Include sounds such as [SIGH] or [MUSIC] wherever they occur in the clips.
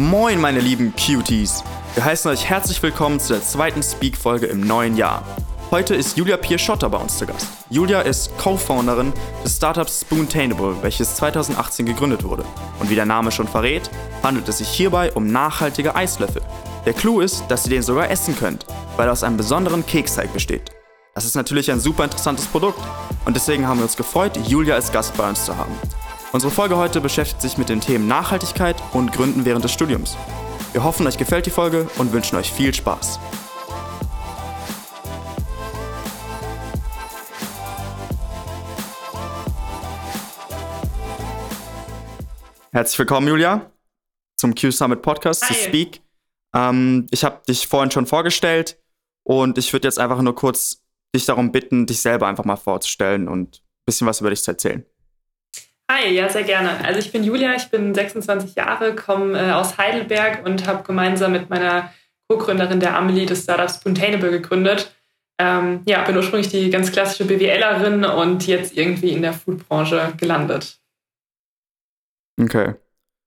Moin, meine lieben Cuties! Wir heißen euch herzlich willkommen zu der zweiten Speak-Folge im neuen Jahr. Heute ist Julia Pierschotter bei uns zu Gast. Julia ist Co-Founderin des Startups Spoontainable, welches 2018 gegründet wurde. Und wie der Name schon verrät, handelt es sich hierbei um nachhaltige Eislöffel. Der Clou ist, dass ihr den sogar essen könnt, weil er aus einem besonderen Keksteig besteht. Das ist natürlich ein super interessantes Produkt und deswegen haben wir uns gefreut, Julia als Gast bei uns zu haben. Unsere Folge heute beschäftigt sich mit den Themen Nachhaltigkeit und Gründen während des Studiums. Wir hoffen, euch gefällt die Folge und wünschen euch viel Spaß. Herzlich willkommen, Julia, zum Q Summit Podcast, Hi. zu Speak. Ähm, ich habe dich vorhin schon vorgestellt und ich würde jetzt einfach nur kurz dich darum bitten, dich selber einfach mal vorzustellen und ein bisschen was über dich zu erzählen. Hi, ja, sehr gerne. Also ich bin Julia, ich bin 26 Jahre, komme äh, aus Heidelberg und habe gemeinsam mit meiner Co-Gründerin der Amelie das Startup Spoontainable gegründet. Ähm, ja, bin ursprünglich die ganz klassische BWLerin und jetzt irgendwie in der Foodbranche gelandet. Okay.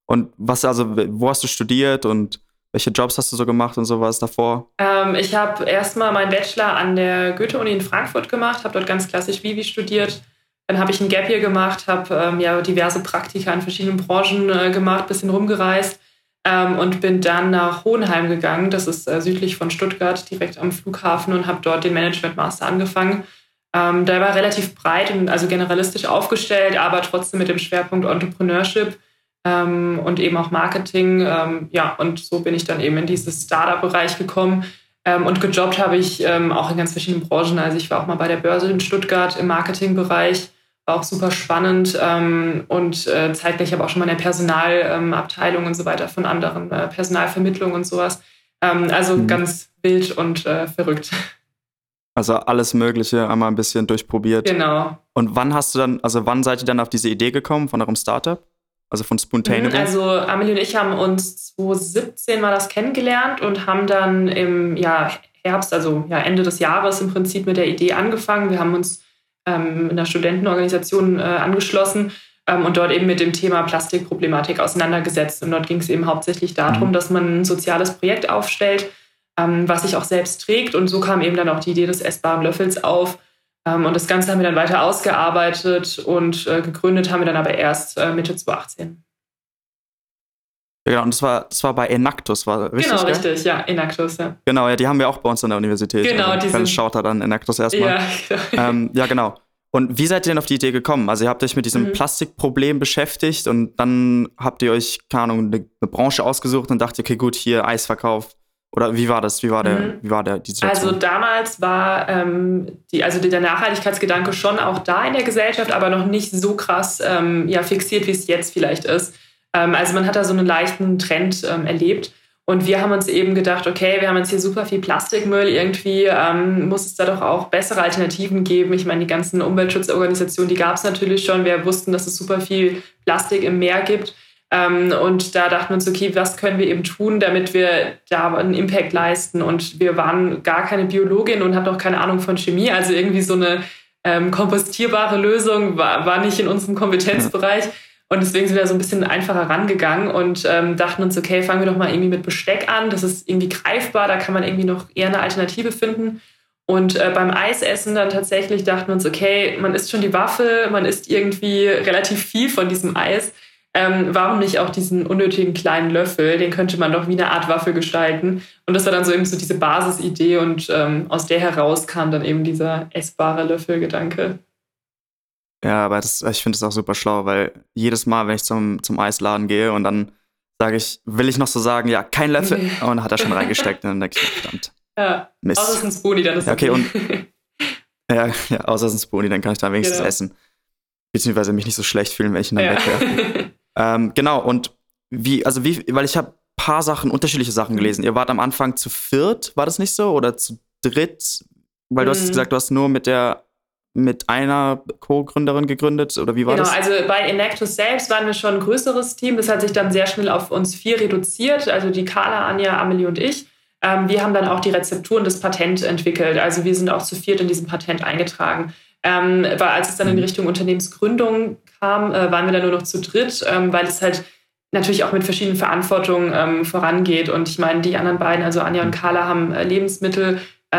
Und was, also, wo hast du studiert und welche Jobs hast du so gemacht und sowas davor? Ähm, ich habe erstmal meinen Bachelor an der Goethe-Uni in Frankfurt gemacht, habe dort ganz klassisch Vivi studiert. Dann habe ich ein Gap Year gemacht, habe ähm, ja diverse Praktika in verschiedenen Branchen äh, gemacht, bisschen rumgereist ähm, und bin dann nach Hohenheim gegangen. Das ist äh, südlich von Stuttgart, direkt am Flughafen und habe dort den Management Master angefangen. Ähm, da war relativ breit und also generalistisch aufgestellt, aber trotzdem mit dem Schwerpunkt Entrepreneurship ähm, und eben auch Marketing. Ähm, ja, und so bin ich dann eben in dieses Startup-Bereich gekommen. Ähm, und gejobbt habe ich ähm, auch in ganz verschiedenen Branchen. Also ich war auch mal bei der Börse in Stuttgart im Marketingbereich, auch super spannend ähm, und äh, zeitgleich aber auch schon mal in der Personalabteilung und so weiter von anderen äh, Personalvermittlung und sowas. Ähm, also Mhm. ganz wild und äh, verrückt. Also alles Mögliche einmal ein bisschen durchprobiert. genau. Und wann hast du dann, also wann seid ihr dann auf diese Idee gekommen von eurem Startup? Also von Spoontainable? Also Amelie und ich haben uns 2017 mal das kennengelernt und haben dann im ja, Herbst, also ja, Ende des Jahres im Prinzip mit der Idee angefangen. Wir haben uns ähm, in einer Studentenorganisation äh, angeschlossen ähm, und dort eben mit dem Thema Plastikproblematik auseinandergesetzt. Und dort ging es eben hauptsächlich darum, Mhm. dass man ein soziales Projekt aufstellt, ähm, was sich auch selbst trägt. Und so kam eben dann auch die Idee des essbaren Löffels auf. Ähm, und das Ganze haben wir dann weiter ausgearbeitet und äh, gegründet haben wir dann aber erst äh, Mitte 2018. ja, genau, und das war, das war bei Enactus, war richtig? genau, gell? richtig, ja, Enactus, ja. Genau, ja, die haben wir auch bei uns an der Universität. Genau, also, die sind- Shoutout an Enactus erstmal. Ja, genau. [LAUGHS] ähm, ja, genau. Und wie seid ihr denn auf die Idee gekommen? Also ihr habt euch mit diesem Mhm. Plastikproblem beschäftigt und dann habt ihr euch, keine Ahnung, eine, eine Branche ausgesucht und dachte, okay, gut, hier Eisverkauf. Oder wie war das? Wie war der, Mhm. wie war der die Situation? Also damals war ähm, die, also der Nachhaltigkeitsgedanke schon auch da in der Gesellschaft, aber noch nicht so krass ähm, ja, fixiert, wie es jetzt vielleicht ist. Ähm, also man hat da so einen leichten Trend ähm, erlebt. Und wir haben uns eben gedacht, okay, wir haben jetzt hier super viel Plastikmüll, irgendwie ähm, muss es da doch auch bessere Alternativen geben. Ich meine, die ganzen Umweltschutzorganisationen, die gab es natürlich schon. Wir wussten, dass es super viel Plastik im Meer gibt. Ähm, und da dachten wir uns, okay, was können wir eben tun, damit wir da einen Impact leisten? Und wir waren gar keine Biologin und hatten auch keine Ahnung von Chemie. Also irgendwie so eine ähm, kompostierbare Lösung war, war nicht in unserem Kompetenzbereich. Und deswegen sind wir so ein bisschen einfacher rangegangen und ähm, dachten uns, okay, fangen wir doch mal irgendwie mit Besteck an. Das ist irgendwie greifbar, da kann man irgendwie noch eher eine Alternative finden. Und äh, beim Eisessen dann tatsächlich dachten wir uns, okay, man isst schon die Waffel, man isst irgendwie relativ viel von diesem Eis. Ähm, warum nicht auch diesen unnötigen kleinen Löffel? Den könnte man doch wie eine Art Waffel gestalten. Und das war dann so eben so diese Basisidee und ähm, aus der heraus kam dann eben dieser essbare Löffelgedanke. Ja, aber das, ich finde das auch super schlau, weil jedes Mal, wenn ich zum, zum Eisladen gehe und dann sage ich, will ich noch so sagen, ja, kein Löffel. Nee. [LAUGHS] Und dann hat er schon reingesteckt und dann denke ich, verdammt, Ja, Mist. außer es ist ein Spoonie, dann ist Ja, okay, okay. und- [LAUGHS] Ja, ja, außer es ist ein Spoonie, dann kann ich da wenigstens Genau. essen. Beziehungsweise mich nicht so schlecht fühlen, wenn ich ihn dann ja. wegwerfe. [LAUGHS] Ähm, genau, und wie, also wie, weil ich habe paar Sachen, unterschiedliche Mhm. Sachen gelesen. Ihr wart am Anfang zu viert, war das nicht so? Oder zu dritt? Weil du hast Mhm. gesagt, du hast nur mit der, mit einer Co-Gründerin gegründet, oder wie war Genau, das? also bei Enactus selbst waren wir schon ein größeres Team. Das hat sich dann sehr schnell auf uns vier reduziert, also die Carla, Anja, Amelie und ich. Ähm, wir haben dann auch die Rezepturen des Patent entwickelt. Also wir sind auch zu viert in diesem Patent eingetragen. Ähm, weil als es dann in Mhm. Richtung Unternehmensgründung kam, äh, waren wir dann nur noch zu dritt, ähm, weil es halt natürlich auch mit verschiedenen Verantwortungen ähm, vorangeht. Und ich meine, die anderen beiden, also Anja und Carla, haben äh,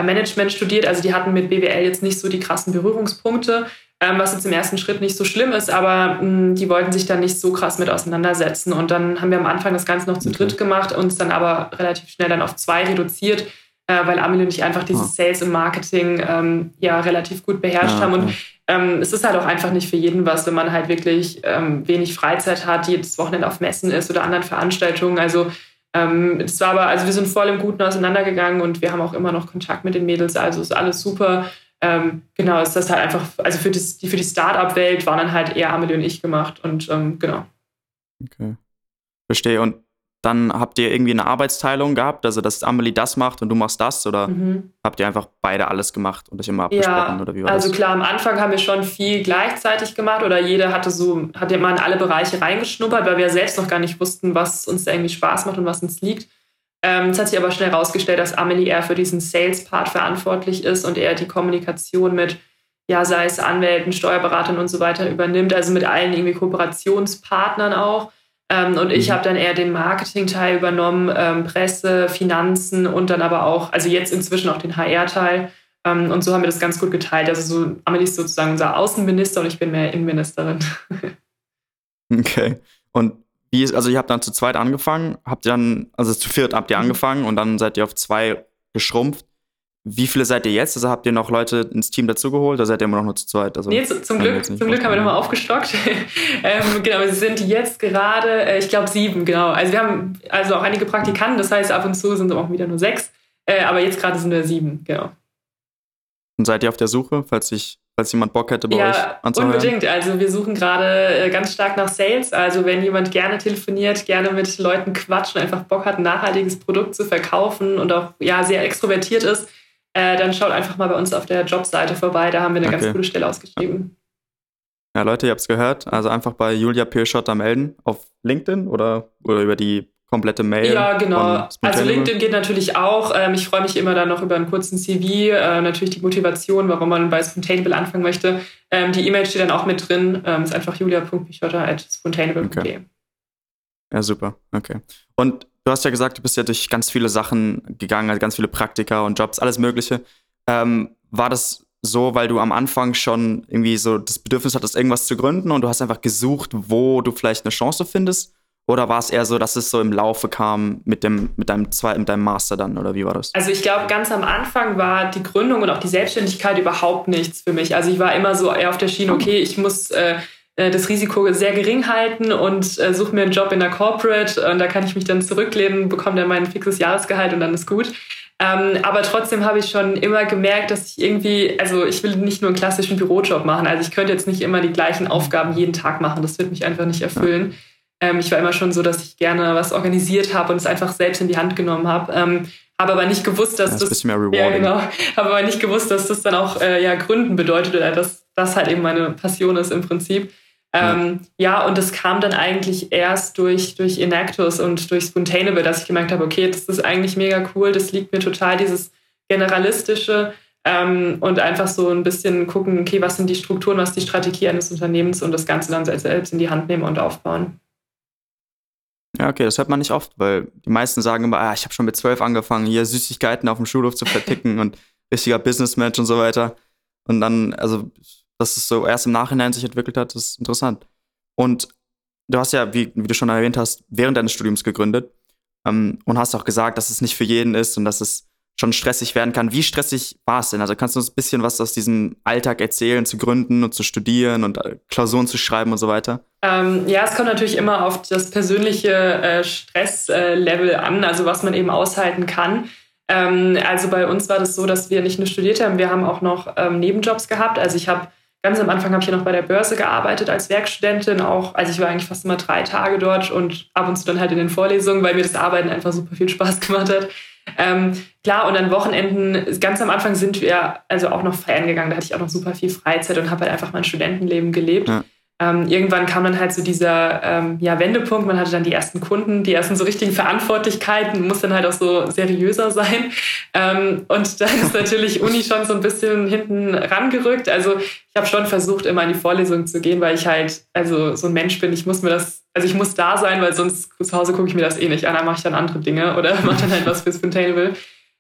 Lebensmittelmanagement studiert. Also die hatten mit BWL jetzt nicht so die krassen Berührungspunkte, ähm, was jetzt im ersten Schritt nicht so schlimm ist, aber mh, die wollten sich dann nicht so krass mit auseinandersetzen. Und dann haben wir am Anfang das Ganze noch zu dritt gemacht, uns dann aber relativ schnell dann auf zwei reduziert äh, weil Amelie und ich einfach dieses ah. Sales und Marketing ähm, ja relativ gut beherrscht ja, haben. Und ähm, es ist halt auch einfach nicht für jeden was, wenn man halt wirklich ähm, wenig Freizeit hat, jedes Wochenende auf Messen ist oder anderen Veranstaltungen. Also ähm, es war aber, also wir sind voll im Guten auseinandergegangen und wir haben auch immer noch Kontakt mit den Mädels, also ist alles super. Ähm, genau, ist das halt einfach, also für, das, die, für die Start-up-Welt waren dann halt eher Amelie und ich gemacht und ähm, genau. Okay. Verstehe. Und dann habt ihr irgendwie eine Arbeitsteilung gehabt, also dass Amelie das macht und du machst das oder mhm. habt ihr einfach beide alles gemacht und euch immer abgesprochen ja, oder wie war also das? klar, am Anfang haben wir schon viel gleichzeitig gemacht oder jeder hatte so, hat ja mal in alle Bereiche reingeschnuppert, weil wir selbst noch gar nicht wussten, was uns da irgendwie Spaß macht und was uns liegt. Ähm, es hat sich aber schnell herausgestellt, dass Amelie eher für diesen Sales-Part verantwortlich ist und eher die Kommunikation mit, ja, sei es Anwälten, Steuerberatern und so weiter übernimmt, also mit allen irgendwie Kooperationspartnern auch. Ähm, und ich mhm. habe dann eher den Marketing-Teil übernommen, ähm, Presse, Finanzen und dann aber auch, also jetzt inzwischen auch den HR-Teil. Ähm, und so haben wir das ganz gut geteilt. Also so, Amelie ist sozusagen unser Außenminister und ich bin mehr Innenministerin. [LAUGHS] okay. Und wie ist, also ihr habt dann zu zweit angefangen, habt ihr dann, also zu viert habt ihr mhm. angefangen und dann seid ihr auf zwei geschrumpft. Wie viele seid ihr jetzt? Also habt ihr noch Leute ins Team dazugeholt oder seid ihr immer noch nur zu zweit? Also, nee, zu, zum Glück, zum Glück haben wir nochmal aufgestockt. [LAUGHS] ähm, genau, wir sind jetzt gerade, äh, ich glaube, sieben, genau. Also wir haben also auch einige Praktikanten, das heißt, ab und zu sind es auch wieder nur sechs. Äh, aber jetzt gerade sind wir sieben, genau. Und seid ihr auf der Suche, falls sich falls jemand Bock hätte bei ja, euch anzuhören? Unbedingt. Also wir suchen gerade äh, ganz stark nach Sales. Also wenn jemand gerne telefoniert, gerne mit Leuten quatscht und einfach Bock hat, ein nachhaltiges Produkt zu verkaufen und auch ja sehr extrovertiert ist, äh, dann schaut einfach mal bei uns auf der Jobseite vorbei. Da haben wir eine okay. ganz coole Stelle ausgeschrieben. Ja, Leute, ihr habt es gehört. Also einfach bei Julia Pearschotter melden auf LinkedIn oder, oder über die komplette Mail. Ja, genau. Also LinkedIn geht natürlich auch. Ähm, ich freue mich immer dann noch über einen kurzen CV. Äh, natürlich die Motivation, warum man bei Spontaneable anfangen möchte. Ähm, die E-Mail steht dann auch mit drin. Ähm, ist einfach julia.pichotta.spontaneable.de. Okay. Ja, super. Okay. Und du hast ja gesagt, du bist ja durch ganz viele Sachen gegangen, also ganz viele Praktika und Jobs, alles Mögliche. Ähm, war das so, weil du am Anfang schon irgendwie so das Bedürfnis hattest, irgendwas zu gründen und du hast einfach gesucht, wo du vielleicht eine Chance findest? Oder war es eher so, dass es so im Laufe kam mit, dem, mit, deinem, zweiten, mit deinem Master dann? Oder wie war das? Also ich glaube, ganz am Anfang war die Gründung und auch die Selbstständigkeit überhaupt nichts für mich. Also ich war immer so eher auf der Schiene, okay, ich muss äh, äh, das Risiko sehr gering halten und äh, suche mir einen Job in der Corporate und da kann ich mich dann zurücklehnen, bekomme dann mein fixes Jahresgehalt und dann ist gut. Ähm, aber trotzdem habe ich schon immer gemerkt, dass ich irgendwie, also ich will nicht nur einen klassischen Bürojob machen. Also ich könnte jetzt nicht immer die gleichen Aufgaben jeden Tag machen. Das wird mich einfach nicht erfüllen. Ähm, ich war immer schon so, dass ich gerne was organisiert habe und es einfach selbst in die Hand genommen habe. Ähm, habe aber nicht gewusst, dass das, das, bisschen mehr rewarding. ja genau, habe aber nicht gewusst, dass das dann auch äh, ja Gründen bedeutet oder dass das halt eben meine Passion ist im Prinzip. Ähm, ja, und das kam dann eigentlich erst durch, durch Enactus und durch Spontaneable, dass ich gemerkt habe, okay, das ist eigentlich mega cool, das liegt mir total, dieses Generalistische ähm, und einfach so ein bisschen gucken, okay, was sind die Strukturen, was ist die Strategie eines Unternehmens und das Ganze dann selbst in die Hand nehmen und aufbauen. Ja, okay, das hört man nicht oft, weil die meisten sagen immer, ah, ich habe schon mit zwölf angefangen, hier Süßigkeiten auf dem Schulhof zu verticken [LAUGHS] und richtiger Businessmensch und so weiter. Und dann, also dass es so erst im Nachhinein sich entwickelt hat, ist interessant. Und du hast ja, wie, wie du schon erwähnt hast, während deines Studiums gegründet ähm, und hast auch gesagt, dass es nicht für jeden ist und dass es schon stressig werden kann. Wie stressig war es denn? Also kannst du uns ein bisschen was aus diesem Alltag erzählen, zu gründen und zu studieren und äh, Klausuren zu schreiben und so weiter? Ähm, ja, es kommt natürlich immer auf das persönliche äh, Stresslevel äh, an, also was man eben aushalten kann. Ähm, also bei uns war das so, dass wir nicht nur studiert haben, wir haben auch noch ähm, Nebenjobs gehabt. Also ich habe Ganz am Anfang habe ich ja noch bei der Börse gearbeitet als Werkstudentin, auch, also ich war eigentlich fast immer drei Tage dort und ab und zu dann halt in den Vorlesungen, weil mir das Arbeiten einfach super viel Spaß [LAUGHS] gemacht hat. Ähm, klar, und an Wochenenden, ganz am Anfang sind wir also auch noch feiern gegangen, da hatte ich auch noch super viel Freizeit und habe halt einfach mein Studentenleben gelebt. Ja. Ähm, irgendwann kam dann halt so dieser ähm, ja, Wendepunkt, man hatte dann die ersten Kunden, die ersten so richtigen Verantwortlichkeiten, muss dann halt auch so seriöser sein. Ähm, und dann ist natürlich Uni schon so ein bisschen hinten rangerückt. Also ich habe schon versucht, immer in die Vorlesung zu gehen, weil ich halt also so ein Mensch bin, ich muss mir das also ich muss da sein, weil sonst zu Hause gucke ich mir das eh nicht an, dann mache ich dann andere Dinge oder [LAUGHS] mache dann halt was fürs Containable.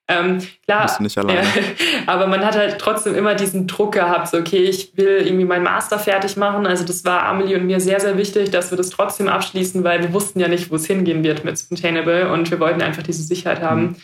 Ähm, klar, nicht alleine. Äh, [LAUGHS] aber man hat halt trotzdem immer diesen Druck gehabt, so okay, ich will irgendwie meinen Master fertig machen. Also das war Amelie und mir sehr, sehr wichtig, dass wir das trotzdem abschließen, weil wir wussten ja nicht, wo es hingehen wird mit Containable und wir wollten einfach diese Sicherheit haben. Mhm.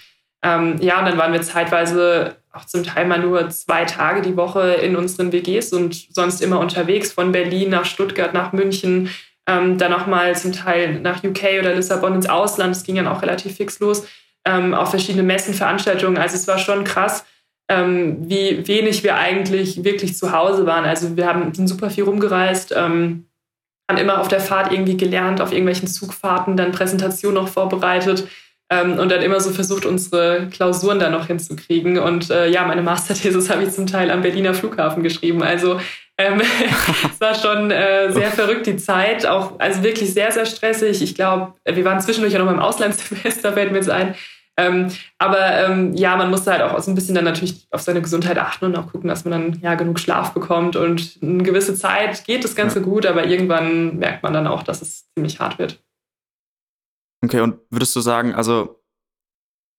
Ähm, ja, und dann waren wir zeitweise auch zum Teil mal nur zwei Tage die Woche in unseren WGs und sonst immer unterwegs von Berlin nach Stuttgart, nach München, ähm, dann auch mal zum Teil nach UK oder Lissabon ins Ausland. Das ging dann auch relativ fix los ähm, auf verschiedene Messen, Veranstaltungen. Also es war schon krass, ähm, wie wenig wir eigentlich wirklich zu Hause waren. Also wir haben sind super viel rumgereist, ähm, haben immer auf der Fahrt irgendwie gelernt, auf irgendwelchen Zugfahrten, dann Präsentationen noch vorbereitet ähm, und dann immer so versucht, unsere Klausuren da noch hinzukriegen. Und äh, ja, meine Masterthesis [LAUGHS] habe ich zum Teil am Berliner Flughafen geschrieben. Also ähm, [LAUGHS] es war schon äh, sehr verrückt die Zeit, auch also wirklich sehr, sehr stressig. Ich glaube, wir waren zwischendurch ja noch beim Auslandssemester, [LAUGHS] fällt mir jetzt ein. Ähm, aber ähm, ja, man musste halt auch so ein bisschen dann natürlich auf seine Gesundheit achten und auch gucken, dass man dann ja genug Schlaf bekommt. Und eine gewisse Zeit geht das Ganze ja. gut, aber irgendwann merkt man dann auch, dass es ziemlich hart wird. Okay, und würdest du sagen, also,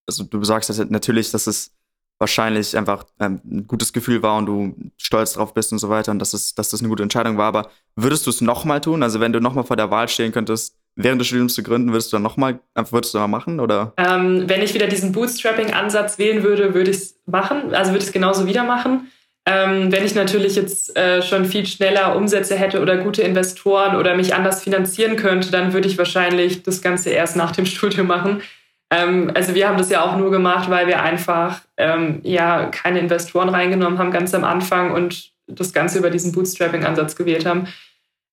also du sagst das natürlich, dass es wahrscheinlich einfach ähm, ein gutes Gefühl war und du stolz drauf bist und so weiter und dass, es, dass das eine gute Entscheidung war. Aber würdest du es nochmal tun? Also wenn du nochmal vor der Wahl stehen könntest, während des Studiums zu gründen, würdest du dann nochmal, würdest du mal machen? Oder? Ähm, wenn ich wieder diesen Bootstrapping-Ansatz wählen würde, würde ich es machen. Also würde ich es genauso wieder machen. Ähm, wenn ich natürlich jetzt äh, schon viel schneller Umsätze hätte oder gute Investoren oder mich anders finanzieren könnte, dann würde ich wahrscheinlich das Ganze erst nach dem [LAUGHS] Studium machen. Ähm, also wir haben das ja auch nur gemacht, weil wir einfach ähm, ja keine Investoren reingenommen haben ganz am Anfang und das Ganze über diesen Bootstrapping-Ansatz gewählt haben.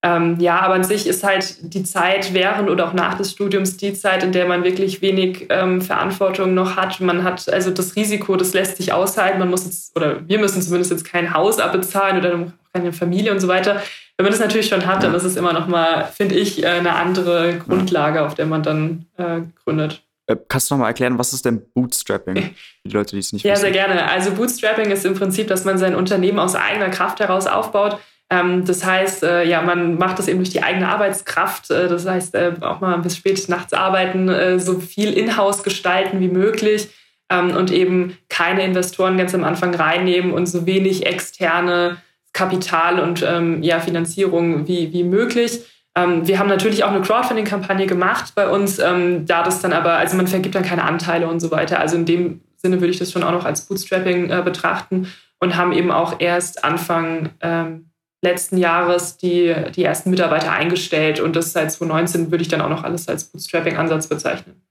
Ähm, ja, aber an sich ist halt die Zeit während oder auch nach des Studiums die Zeit, in der man wirklich wenig ähm, Verantwortung noch hat. Man hat also das Risiko, das lässt sich aushalten. Man muss jetzt, oder wir müssen zumindest jetzt kein Haus abbezahlen oder keine Familie und so weiter. Wenn man das natürlich schon hat, dann ist es immer noch mal, finde ich, äh, eine andere Grundlage, auf der man dann äh, gründet. Äh, kannst du noch mal erklären, was ist denn Bootstrapping? Für [LAUGHS] die Leute, die es nicht ja, wissen. Ja, sehr gerne. Also Bootstrapping ist im Prinzip, dass man sein Unternehmen aus eigener Kraft heraus aufbaut das heißt, äh, ja, man macht das eben durch die eigene Arbeitskraft. Äh, das heißt, äh, auch mal bis spät nachts arbeiten, so viel in-house gestalten wie möglich ähm, und eben keine Investoren ganz am Anfang reinnehmen und so wenig externe Kapital und ähm, ja, Finanzierung wie, wie möglich. Ähm, wir haben natürlich auch eine Crowdfunding-Kampagne gemacht bei uns, ähm, da das dann aber, also man vergibt dann keine Anteile und so weiter. Also in dem Sinne würde ich das schon auch noch als Bootstrapping betrachten und haben eben auch erst Anfang ähm, letzten Jahres die, die ersten Mitarbeiter eingestellt und das seit 2019 würde ich dann auch noch alles als Bootstrapping-Ansatz bezeichnen.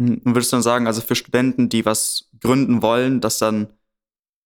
Hm, und würdest du dann sagen, also für Studenten, die was gründen wollen, dass dann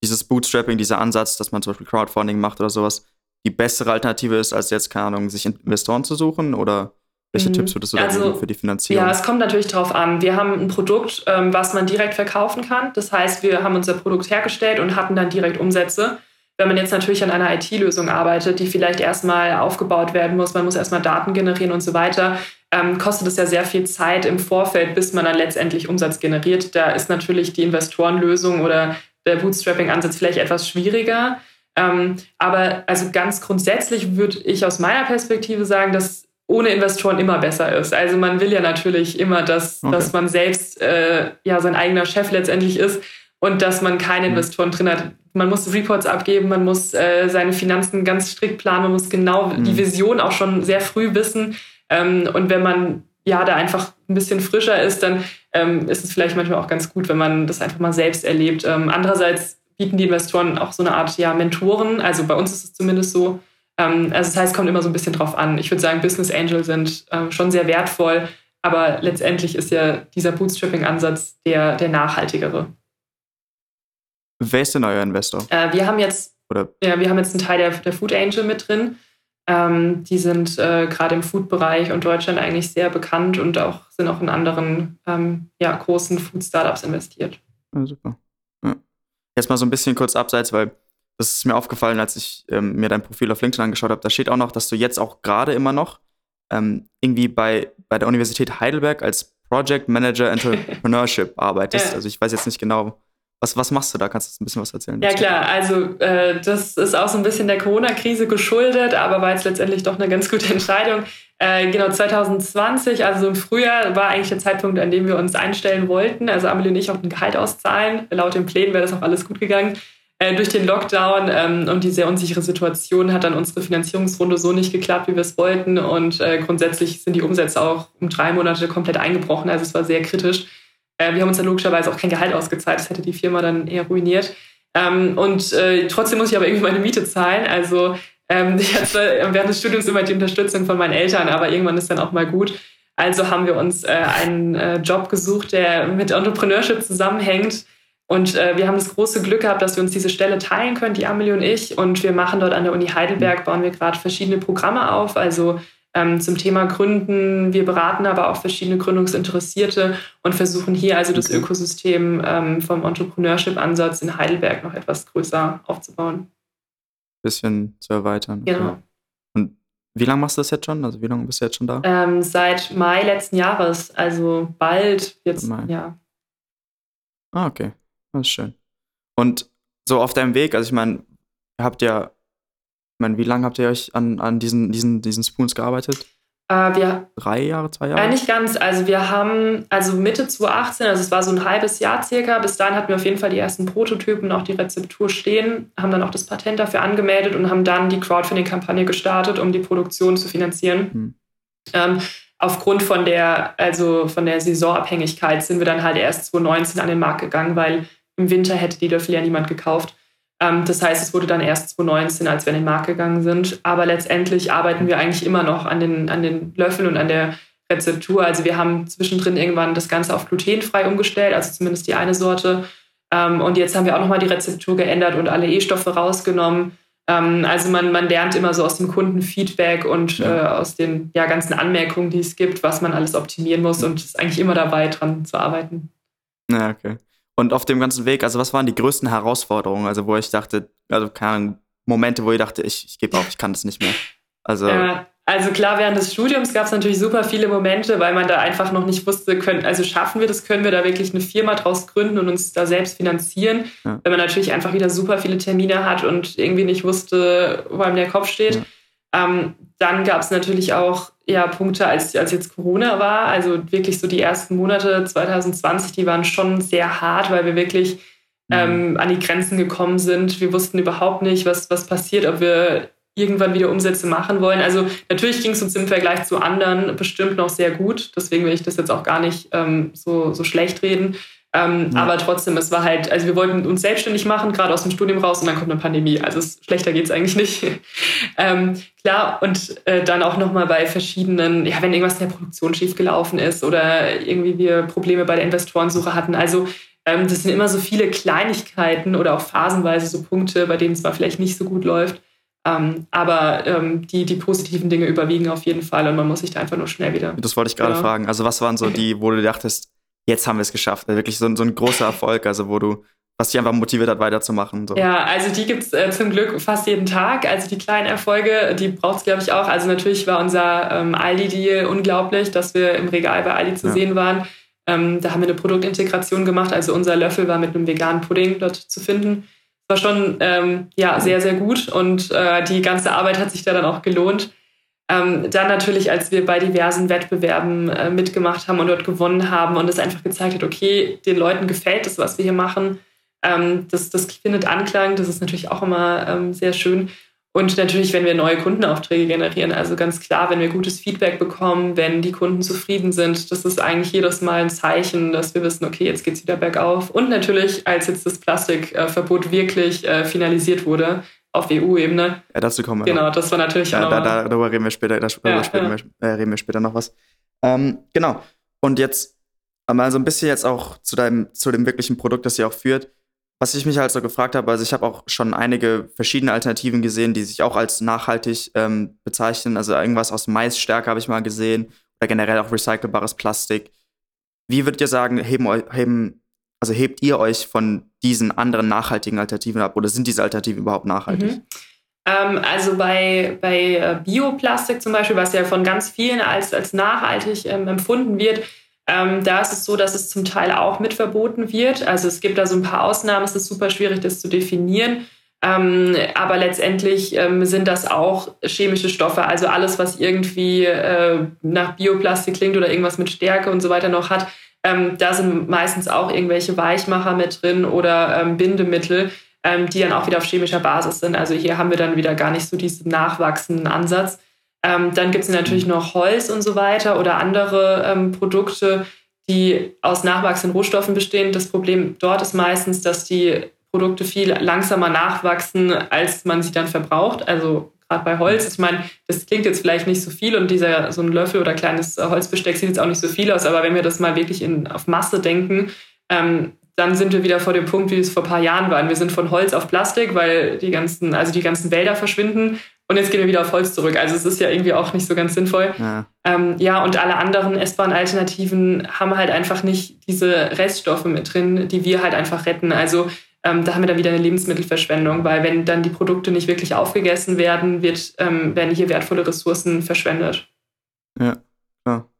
dieses Bootstrapping, dieser Ansatz, dass man zum Beispiel Crowdfunding macht oder sowas, die bessere Alternative ist, als jetzt, keine Ahnung, sich Investoren zu suchen? Oder welche mhm. Tipps würdest du also, da geben für die Finanzierung? Ja, es kommt natürlich drauf an. Wir haben ein Produkt, ähm, was man direkt verkaufen kann. Das heißt, wir haben unser Produkt hergestellt und hatten dann direkt Umsätze. Wenn man jetzt natürlich an einer IT-Lösung arbeitet, die vielleicht erstmal aufgebaut werden muss, man muss erstmal Daten generieren und so weiter, ähm, kostet es ja sehr viel Zeit im Vorfeld, bis man dann letztendlich Umsatz generiert. Da ist natürlich die Investorenlösung oder der Bootstrapping-Ansatz vielleicht etwas schwieriger. Ähm, aber also ganz grundsätzlich würde ich aus meiner Perspektive sagen, dass ohne Investoren immer besser ist. Also man will ja natürlich immer, dass, okay. dass man selbst äh, ja sein eigener Chef letztendlich ist und dass man keine mhm. Investoren drin hat. Man muss Reports abgeben, man muss äh, seine Finanzen ganz strikt planen, man muss genau mhm. die Vision auch schon sehr früh wissen. Ähm, und wenn man ja da einfach ein bisschen frischer ist, dann ähm, ist es vielleicht manchmal auch ganz gut, wenn man das einfach mal selbst erlebt. Ähm, andererseits bieten die Investoren auch so eine Art ja, Mentoren. Also bei uns ist es zumindest so. Ähm, also das heißt, es kommt immer so ein bisschen drauf an. Ich würde sagen, Business Angels sind ähm, schon sehr wertvoll, aber letztendlich ist ja dieser Bootstrapping-Ansatz der, der nachhaltigere. Wer ist denn euer Investor? Äh, wir haben jetzt, Oder? Ja, wir haben jetzt einen Teil der, der Food Angel mit drin. Ähm, die sind äh, gerade im Food-Bereich und Deutschland eigentlich sehr bekannt und auch sind auch in anderen ähm, ja, großen Food-Startups investiert. Ja, super. Ja. Jetzt mal so ein bisschen kurz abseits, weil das ist mir aufgefallen, als ich ähm, mir dein Profil auf LinkedIn angeschaut habe. Da steht auch noch, dass du jetzt auch gerade immer noch ähm, irgendwie bei, bei der Universität Heidelberg als Project Manager Entrepreneurship [LAUGHS] arbeitest. Also ich weiß jetzt nicht genau, Was, was machst du da? Kannst du ein bisschen was erzählen? Ja klar, also äh, das ist auch so ein bisschen der Corona-Krise geschuldet, aber war jetzt letztendlich doch eine ganz gute [LAUGHS] Entscheidung. Äh, genau, 2020, also im Frühjahr, war eigentlich der Zeitpunkt, an dem wir uns einstellen wollten. Also Amelie und ich auch ein Gehalt auszahlen. Laut den Plänen wäre das auch alles gut gegangen. Äh, durch den Lockdown ähm, und die sehr unsichere Situation hat dann unsere Finanzierungsrunde so nicht geklappt, wie wir es wollten. Und äh, grundsätzlich sind die Umsätze auch um drei Monate komplett eingebrochen. Also es war sehr kritisch. Äh, wir haben uns dann logischerweise auch kein Gehalt ausgezahlt. Das hätte die Firma dann eher ruiniert. Ähm, und äh, trotzdem muss ich aber irgendwie meine Miete zahlen. Also ähm, [LAUGHS] ich hatte während des Studiums immer die Unterstützung von meinen Eltern, aber irgendwann ist dann auch mal gut. Also haben wir uns äh, einen äh, Job gesucht, der mit Entrepreneurship zusammenhängt. Und äh, wir haben das große Glück gehabt, dass wir uns diese Stelle teilen können, die Amelie und ich. Und wir machen dort an der Uni Heidelberg, bauen wir gerade verschiedene Programme auf. Also ähm, zum Thema Gründen. Wir beraten aber auch verschiedene Gründungsinteressierte und versuchen hier also das Ökosystem ähm, vom Entrepreneurship-Ansatz in Heidelberg noch etwas größer aufzubauen. Bisschen zu erweitern. Genau. Okay. Und wie lange machst du das jetzt schon? Also wie lange bist du jetzt schon da? Ähm, seit Mai letzten Jahres, also bald jetzt, Mai. ja. Ah, okay. Das ist schön. Und so auf deinem Weg, also ich meine, ihr habt ja ich meine, wie lange habt ihr euch an, an diesen, diesen, diesen Spoons gearbeitet? Äh, wir, Drei Jahre, zwei Jahre? äh, nicht ganz. Also wir haben, also Mitte 2018, also es war so ein halbes Jahr circa, bis dahin hatten wir auf jeden Fall die ersten Prototypen, auch die Rezeptur stehen, haben dann auch das Patent dafür angemeldet und haben dann die Crowdfunding-Kampagne gestartet, um die Produktion zu finanzieren. Hm. Ähm, aufgrund von der, also von der Saisonabhängigkeit sind wir dann halt erst 2019 an den Markt gegangen, weil im Winter hätte die Löffel ja niemand gekauft. Ähm, das heißt, es wurde dann erst 2019, als wir an den Markt gegangen sind. Aber letztendlich arbeiten wir eigentlich immer noch an den, an den Löffeln und an der Rezeptur. Also wir haben zwischendrin irgendwann das Ganze auf glutenfrei umgestellt, also zumindest die eine Sorte. Ähm, und jetzt haben wir auch nochmal die Rezeptur geändert und alle E-Stoffe rausgenommen. Ähm, also man, man lernt immer so aus dem Kundenfeedback und Ja. äh, aus den ja, ganzen Anmerkungen, die es gibt, was man alles optimieren muss und ist eigentlich immer dabei, dran zu arbeiten. Ja, okay. Und auf dem ganzen Weg, also was waren die größten Herausforderungen? Also wo ich dachte, also keine Ahnung, Momente, wo ich dachte, ich, ich gebe auf, ich kann das nicht mehr. Also, Ja, also klar, während des Studiums gab es natürlich super viele Momente, weil man da einfach noch nicht wusste, können, also schaffen wir das, können wir da wirklich eine Firma draus gründen und uns da selbst finanzieren, Ja. wenn man natürlich einfach wieder super viele Termine hat und irgendwie nicht wusste, wo einem der Kopf steht. Ähm, dann gab es natürlich auch ja, Punkte, als, als jetzt Corona war, also wirklich so die ersten Monate 2020, die waren schon sehr hart, weil wir wirklich ähm, an die Grenzen gekommen sind. Wir wussten überhaupt nicht, was, was passiert, ob wir irgendwann wieder Umsätze machen wollen. Also natürlich ging es uns im Vergleich zu anderen bestimmt noch sehr gut. Deswegen will ich das jetzt auch gar nicht ähm, so, so schlecht reden. Ähm, Ja. Aber trotzdem, es war halt, also wir wollten uns selbstständig machen, gerade aus dem Studium raus und dann kommt eine Pandemie. Also es, schlechter geht's eigentlich nicht. [LAUGHS] ähm, klar, und äh, dann auch nochmal bei verschiedenen, ja, wenn irgendwas in der Produktion schiefgelaufen ist oder irgendwie wir Probleme bei der Investorensuche hatten. Also ähm, das sind immer so viele Kleinigkeiten oder auch phasenweise so Punkte, bei denen es zwar vielleicht nicht so gut läuft. Ähm, aber ähm, die, die positiven Dinge überwiegen auf jeden Fall und man muss sich da einfach nur schnell wieder. das wollte ich gerade Ja. fragen. Also was waren so die, wo du dachtest, jetzt haben wir es geschafft? Also wirklich so, ein- so ein großer Erfolg, also wo du, was dich einfach motiviert hat, weiterzumachen. So. Ja, also die gibt's äh, zum Glück fast jeden Tag. Also die kleinen Erfolge, die braucht's glaube ich, auch. Also natürlich war unser ähm, Aldi-Deal unglaublich, dass wir im Regal bei Aldi zu Ja. sehen waren. Ähm, da haben wir eine Produktintegration gemacht. Also unser Löffel war mit einem veganen Pudding dort zu finden. War schon ähm, ja, sehr, sehr gut und äh, die ganze Arbeit hat sich da dann auch gelohnt. Ähm, dann natürlich, als wir bei diversen Wettbewerben äh, mitgemacht haben und dort gewonnen haben und es einfach gezeigt hat, okay, den Leuten gefällt das, was wir hier machen. Ähm, das, das findet Anklang, das ist natürlich auch immer ähm, sehr schön. Und natürlich, wenn wir neue Kundenaufträge generieren, also ganz klar, wenn wir gutes Feedback bekommen, wenn die Kunden zufrieden sind, das ist eigentlich jedes Mal ein Zeichen, dass wir wissen, okay, jetzt geht's wieder bergauf. Und natürlich, als jetzt das Plastikverbot wirklich äh, finalisiert wurde auf EU-Ebene, Ja, dazu kommen wir noch. genau, das war natürlich auch Ja, da, nochmal- da, darüber reden wir später, da, darüber Ja, später, ja. äh, reden wir später noch was. Ähm, genau. Und jetzt mal so ein bisschen jetzt auch zu deinem, zu dem wirklichen Produkt, das ihr auch führt. Was ich mich halt so gefragt habe, also ich habe auch schon einige verschiedene Alternativen gesehen, die sich auch als nachhaltig ähm, bezeichnen. Also irgendwas aus Maisstärke habe ich mal gesehen oder generell auch recycelbares Plastik. Wie würdet ihr sagen, heben, heben, also hebt ihr euch von diesen anderen nachhaltigen Alternativen ab oder sind diese Alternativen überhaupt nachhaltig? Mhm. Ähm, also bei, bei äh, Bioplastik zum Beispiel, was ja von ganz vielen als, als nachhaltig ähm, empfunden wird, Ähm, da ist es so, dass es zum Teil auch mit verboten wird. Also es gibt da so ein paar Ausnahmen, es ist super schwierig, das zu definieren. Ähm, aber letztendlich ähm, sind das auch chemische Stoffe. Also alles, was irgendwie äh, nach Bioplastik klingt oder irgendwas mit Stärke und so weiter noch hat, ähm, da sind meistens auch irgendwelche Weichmacher mit drin oder ähm, Bindemittel, ähm, die dann auch wieder auf chemischer Basis sind. Also hier haben wir dann wieder gar nicht so diesen nachwachsenden Ansatz. Ähm, dann gibt es natürlich noch Holz und so weiter oder andere Produkte, die aus nachwachsenden Rohstoffen bestehen. Das Problem dort ist meistens, dass die Produkte viel langsamer nachwachsen, als man sie dann verbraucht. Also gerade bei Holz. Ich meine, das klingt jetzt vielleicht nicht so viel und dieser so ein Löffel oder kleines Holzbesteck sieht jetzt auch nicht so viel aus, aber wenn wir das mal wirklich in, auf Masse denken, ähm, dann sind wir wieder vor dem Punkt, wie es vor ein paar Jahren war. Wir sind von Holz auf Plastik, weil die ganzen, also die ganzen Wälder verschwinden. Und jetzt gehen wir wieder auf Holz zurück. Also es ist ja irgendwie auch nicht so ganz sinnvoll. Ja, ähm, ja und alle anderen essbaren Alternativen haben halt einfach nicht diese Reststoffe mit drin, die wir halt einfach retten. Also ähm, da haben wir dann wieder eine Lebensmittelverschwendung, weil wenn dann die Produkte nicht wirklich aufgegessen werden, wird, ähm, werden hier wertvolle Ressourcen verschwendet. Ja, klar.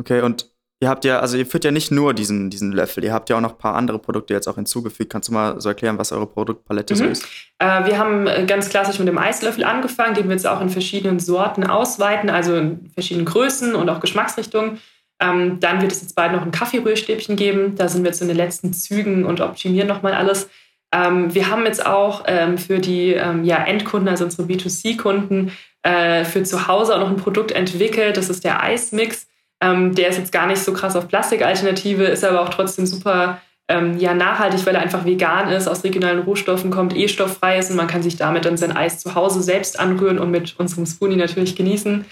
Okay, und ihr habt ja, also ihr führt ja nicht nur diesen, diesen Löffel, ihr habt ja auch noch ein paar andere Produkte jetzt auch hinzugefügt. Kannst du mal so erklären, was eure Produktpalette mhm. so ist? Äh, wir haben äh, ganz klassisch mit dem Eislöffel angefangen, den wir jetzt auch in verschiedenen Sorten ausweiten, also in verschiedenen Größen und auch Geschmacksrichtungen. Ähm, dann wird es jetzt bald noch ein Kaffeerührstäbchen geben. Da sind wir in den letzten Zügen und optimieren nochmal alles. Ähm, wir haben jetzt auch ähm, für die ähm, ja, Endkunden, also unsere B2C-Kunden, äh, für zu Hause auch noch ein Produkt entwickelt. Das ist der Eismix. Ähm, der ist jetzt gar nicht so krass auf Plastikalternative, ist aber auch trotzdem super ähm, ja, nachhaltig, weil er einfach vegan ist, aus regionalen Rohstoffen kommt, eh stofffrei ist und man kann sich damit dann sein Eis zu Hause selbst anrühren und mit unserem Spoonie natürlich genießen.